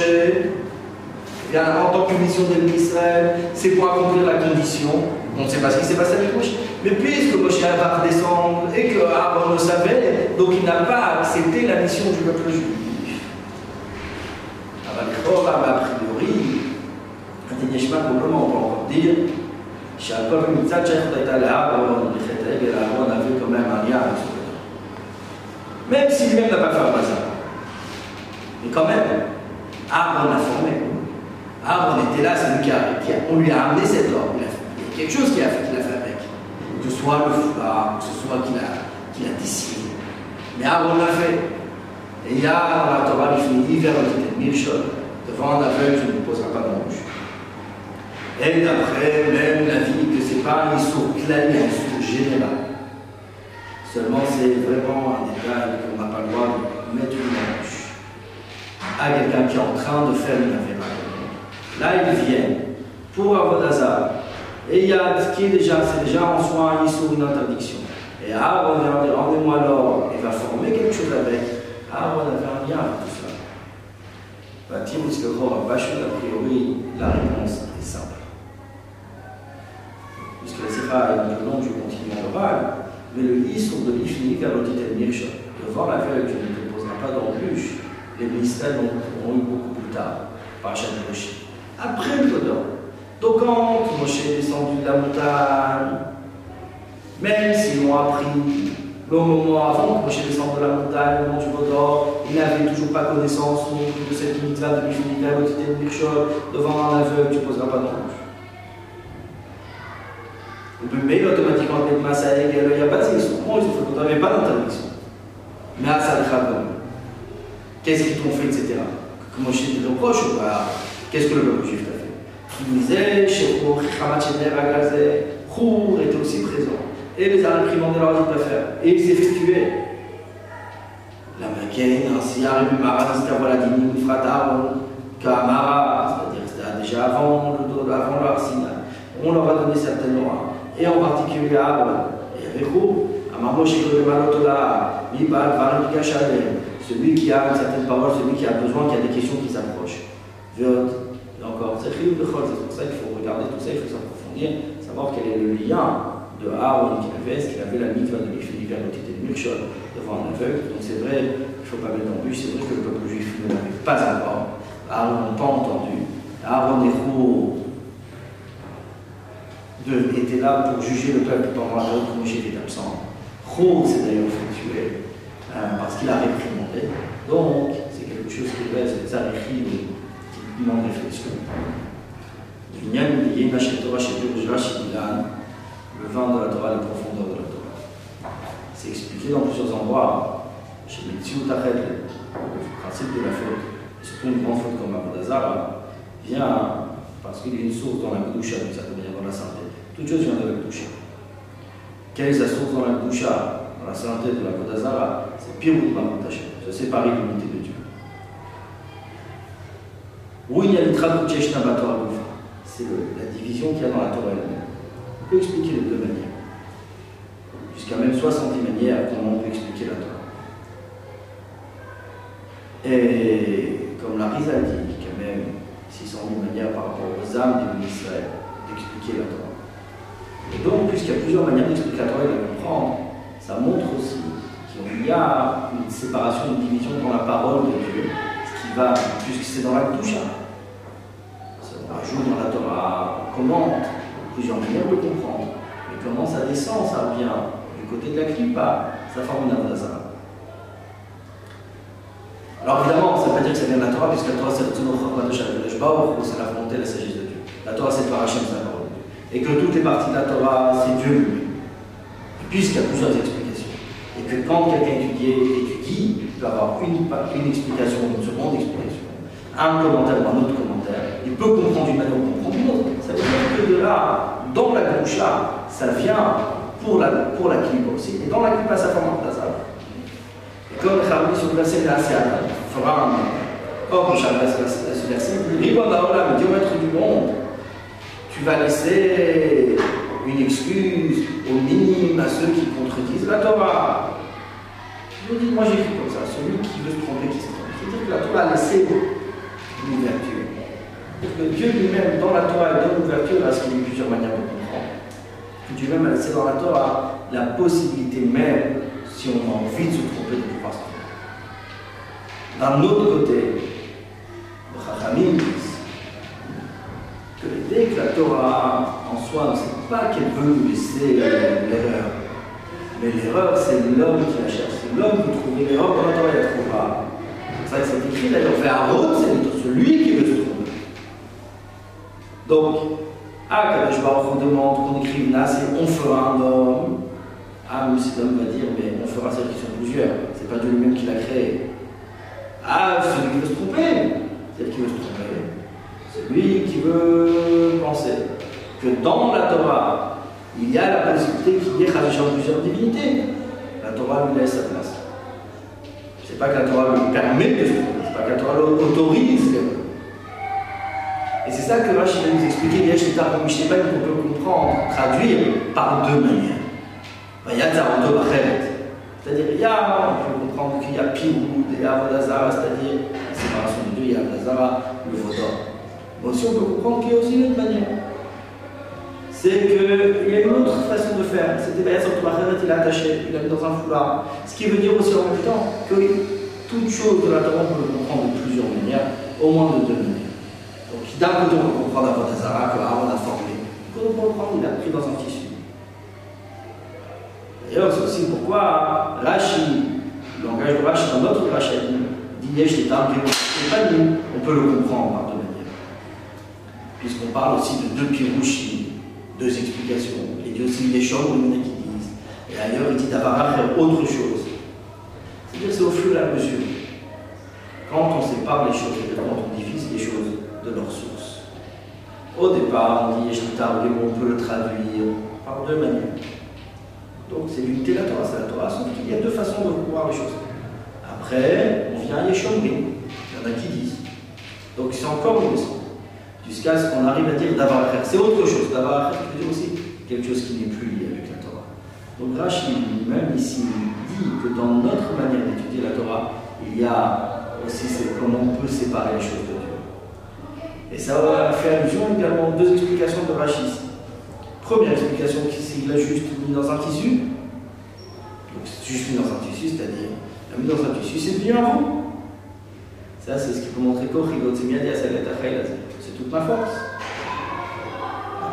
en tant que mission d'Israël, c'est pour accomplir la condition. On ne sait pas ce qui s'est passé avec Moshe. Mais puisque Moshe va redescendre et que Aaron le savait, donc il n'a pas accepté la mission du peuple juif. a priori, un probablement on encore dire, Aaron avait quand même un lien avec ce même si lui-même n'a pas fait un bazar. Mais quand même, Aaron l'a formé. Aaron était là, c'est lui qui a, On lui a amené cet ordre. Il, y a quelque chose qu'il a fait, a fait avec. Que ce soit le foulard, que ce soit qu'il a, qu'il a décidé. Mais Aaron l'a fait. Et il y a dans la Torah, il finit vers le mille choses. Devant un aveugle, je ne me poserai pas dans bouche. Et d'après même la vie, que ce n'est pas un sourd clair, un sourd général. Seulement, c'est vraiment un détail qu'on n'a pas le droit de mettre une bouche à quelqu'un qui est en train de faire une affaire. Là, ils viennent pour Avodazar. Et il y a ce qui est déjà, c'est déjà en soi un sur une interdiction. Et dire rendez-moi l'or et va former quelque chose avec. Aaron avait un lien avec tout cela. Le Bachut, a priori, la réponse est simple. Puisque la Sira est le nom du continent oral, mais le issour de l'Ifni Karotit Mircha, devant la qui ne te posera pas d'embûche, les ministères ont eu beaucoup plus tard, par Moshe. Après le Todor, donc quand Moshe est descendu de la montagne, Même s'ils m'ont appris le moment avant que Moshe descende de la montagne, au mont du Vaudor, il n'avait toujours pas connaissance de cette mitzvah de Bifnita, de Mirchol, devant un aveugle, tu ne poseras pas de Le mail automatiquement avec Massa et il n'y a pas de sélection. Ont fait n'avait pas d'interdiction. Mais à ça, Qu'est-ce qu'ils t'ont fait, etc. Comment je te reproche ou pas? Qu'est-ce que le peuple juif t'a fait? Il disait, Shener Agazé, Khour était aussi présent et les a réprimandés leur dit de faire. Et il s'est fait tuer. La Mekain, ainsi, Aribu Mara, c'était voilà, Dini, Frataron, Kamara, c'est-à-dire c'était déjà avant le avant leur. On leur a donné certaines lois. Et en particulier à Aaron et à Rechou, à Mamosh et Malotola, Mibal, celui qui a une certaine parole, celui qui a besoin, qui a des questions qui s'approchent. C'est pour ça qu'il faut regarder tout ça, il faut s'approfondir, savoir quel est le lien de Aaron qui avait, est-ce qu'il avait la mitzvah de l'Ifiliver, l'entité de Mirchol, devant un aveugle. Donc c'est vrai, il ne faut pas mettre but, c'est vrai que le peuple juif ne l'avait pas encore. Aaron n'a pas entendu. Aaron et de, était là pour juger le peuple pendant la période où était absent. Roux s'est d'ailleurs fait tuer euh, parce qu'il a réprimandé. Donc, c'est quelque chose qui reste, Zarechi qui demande réflexion. Une Torah chez le vin de la Torah, les profondeurs de la Torah. C'est expliqué dans plusieurs endroits. Chez Metziou Tachet, le principe de la faute, et surtout une grande faute comme Abodazar, vient parce qu'il y a une source dans la Gdoucha, d'une certaine manière, dans la santé. Toute chose vient de la Gdoucha. Quelle est sa source dans la Gdoucha, dans la santé de la Kodazara C'est Pirut Mamutaché, se séparer de l'unité de Dieu. Oui, il y a le C'est la division qu'il y a dans la Torah elle-même peut expliquer de deux manières. Jusqu'à même 70 manières comment on peut expliquer la Torah. Et comme la Risa dit, qu'il y a même 600 000 manières par rapport aux âmes du Israël d'expliquer la Torah. Et donc, puisqu'il y a plusieurs manières d'expliquer la Torah et de la comprendre, ça montre aussi qu'il y a une séparation, une division dans la parole de Dieu, qui va, puisque c'est dans la douche, ça rajoute dans la Torah, commente, plusieurs manières de comprendre. Mais comment ça descend, ça vient du côté de la clipa, ça forme une avdazara. Alors évidemment, ça ne veut pas dire que ça vient de la Torah, puisque la Torah c'est c'est la volonté et la sagesse de Dieu. La Torah c'est par Hachem, c'est la parole de Dieu. Et que toutes les parties de la Torah, c'est Dieu lui-même. Puisqu'il y a plusieurs explications. Et que quand quelqu'un étudie, étudie, il peut avoir une, une explication, une seconde explication, un commentaire ou un autre commentaire. Il peut comprendre d'une manière ou comprendre d'une autre. Ça veut dire que de là, dans la goucha, ça vient pour la, pour la aussi. Et dans la clipa, ça forme un tazar. Et comme Kharbi sur le verset de la fera un. Or, ce verset, Ribon Daola, diomètre du monde, tu vas laisser une excuse au minimum à ceux qui contredisent la Torah. Je dis, moi j'écris comme ça, celui qui veut se tromper, qui se trompe. C'est-à-dire que la Torah a laissé une ouverture que Dieu lui-même, dans la Torah, donne l'ouverture à ce qu'il y a plusieurs manières de comprendre. Dieu même a laissé dans la Torah la possibilité même, si on a envie de se tromper, de pouvoir se tromper. D'un autre côté, le Chachamim disent que dès que la Torah en soi, ne sait pas qu'elle veut nous laisser l'erreur. Mais l'erreur, c'est l'homme qui la cherche. C'est l'homme qui trouve l'erreur dans la Torah, il la trouvera. C'est ça que c'est écrit d'ailleurs, fait Aaron, c'est celui qui veut se tromper. Donc, ah, Kadosh Baruch demande qu'on écrive Nas et on fera un homme. Ah, mais cet homme va dire, mais on fera celles qui sont plusieurs. C'est pas Dieu lui-même qui l'a créé. Ah, celui qui veut se tromper. Celle qui veut se tromper. Celui qui veut penser que dans la Torah, il y a la possibilité qu'il y ait plusieurs divinités. La Torah lui laisse sa place. C'est pas que la Torah lui permet de se tromper, c'est pas que la Torah l'autorise et c'est ça que Rachid va nous expliquer, qu'on peut comprendre, traduire par deux manières. C'est-à-dire, il y a, on peut comprendre qu'il y a Pirou et Avodazara, c'est-à-dire la séparation de deux, il y a Avodazara, le Vodor. Mais aussi, on peut comprendre qu'il y a aussi une autre manière. C'est qu'il y a une autre façon de faire. C'était Bayat Bachet, il l'a attaché, il l'a mis dans un foulard. Ce qui veut dire aussi en même temps que toute chose de la Torah, on peut le comprendre de plusieurs manières, au moins de deux manières. D'un côté, on peut comprendre Avodazara que Aaron a formé. Quand on peut comprendre, il a pris dans un tissu. D'ailleurs, c'est aussi pourquoi Rashi, le langage de Rashi, dans notre Rashi, dit Yesh les on peut le comprendre par deux manières. Puisqu'on parle aussi de deux pirouchis, deux explications. Il dit aussi les choses, il y en a qui disent. Et ailleurs, il dit d'avoir faire autre chose. C'est-à-dire, c'est au fur et à mesure. Quand on sépare les choses, et quand on divise les choses de leur source. Au départ, on dit Yeshlitar, on peut le traduire par deux manières. Donc c'est l'unité de la Torah, c'est la Torah, sauf qu'il y a deux façons de voir les choses. Après, on vient à Yeshomri, il y en a qui disent. Donc c'est encore une leçon. Jusqu'à ce qu'on arrive à dire d'avoir. C'est autre chose. D'avoir à faire, c'est aussi quelque chose qui n'est plus lié avec la Torah. Donc Rachid lui-même ici dit que dans notre manière d'étudier la Torah, il y a aussi comment on peut séparer les choses de. Et ça va faire allusion également aux deux explications de Rachid. Première explication, qu'il a juste mis dans un tissu. Donc juste mis dans un tissu, c'est-à-dire, il a mis dans un tissu, c'est à vous. Ça, c'est ce qui peut montrer c'est toute ma force.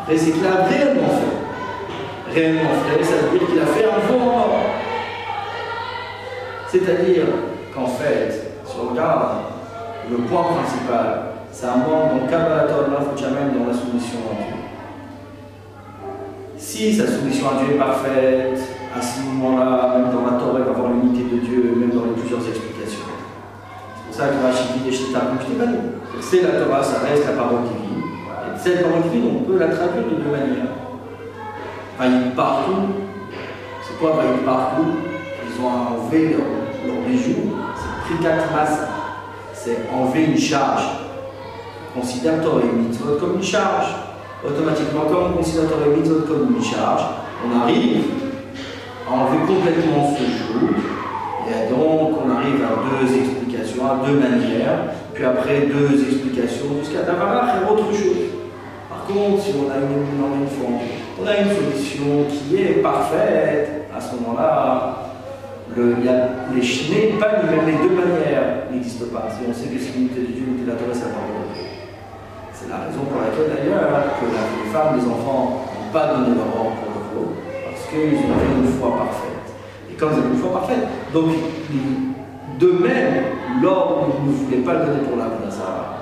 Après, c'est qu'il a réellement fait. Réellement fait, ça veut dire qu'il a fait un fond C'est-à-dire qu'en fait, si on regarde le point principal, c'est un manque dans Kabbalah même dans la soumission à Dieu. Si sa soumission à Dieu est parfaite, à ce moment-là, même dans la Torah, il va avoir l'unité de Dieu, même dans les plusieurs explications. C'est pour ça que Rachid dit c'est la Torah, ça reste la parole divine. Et cette parole divine, on peut la traduire de deux manières. Vaïd partout, c'est quoi Vaïd partout? Ils ont enlevé leur, leur bijoux, c'est prikat massa, c'est enlever une charge considère Torah et Mitzvot comme une charge. Automatiquement, comme on considère Torah et Mitzvot comme une charge, on arrive à enlever complètement ce jour. Et donc, on arrive à deux explications, à deux manières, puis après deux explications, jusqu'à Davarach et autre chose. Par contre, si on a une, on a une solution qui est parfaite, à ce moment-là, les pas les deux manières n'existent pas. Si on sait que c'est l'unité de Dieu, l'unité de la Torah, c'est la parole la raison pour laquelle d'ailleurs que les femmes, les enfants n'ont pas donné leur ordre pour le veau, parce qu'ils ont fait une foi parfaite. Et quand ils avaient une foi parfaite, donc de même, l'ordre ne voulait pas le donner pour la Nazara.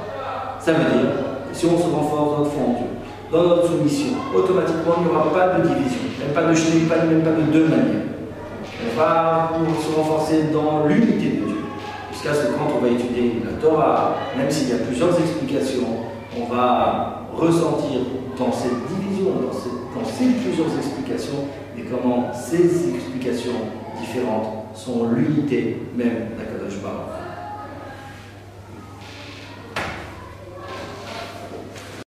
Ça veut dire que si on se renforce notre foi en Dieu, dans notre soumission, automatiquement il n'y aura pas de division, même pas de chenille, même pas de deux manières. On va se renforcer dans l'unité de Dieu. Jusqu'à ce que quand on va étudier la Torah, même s'il y a plusieurs explications, on va ressentir dans cette division, dans, ces plusieurs explications, et comment ces explications différentes sont l'unité même d'Akadosh Baruch.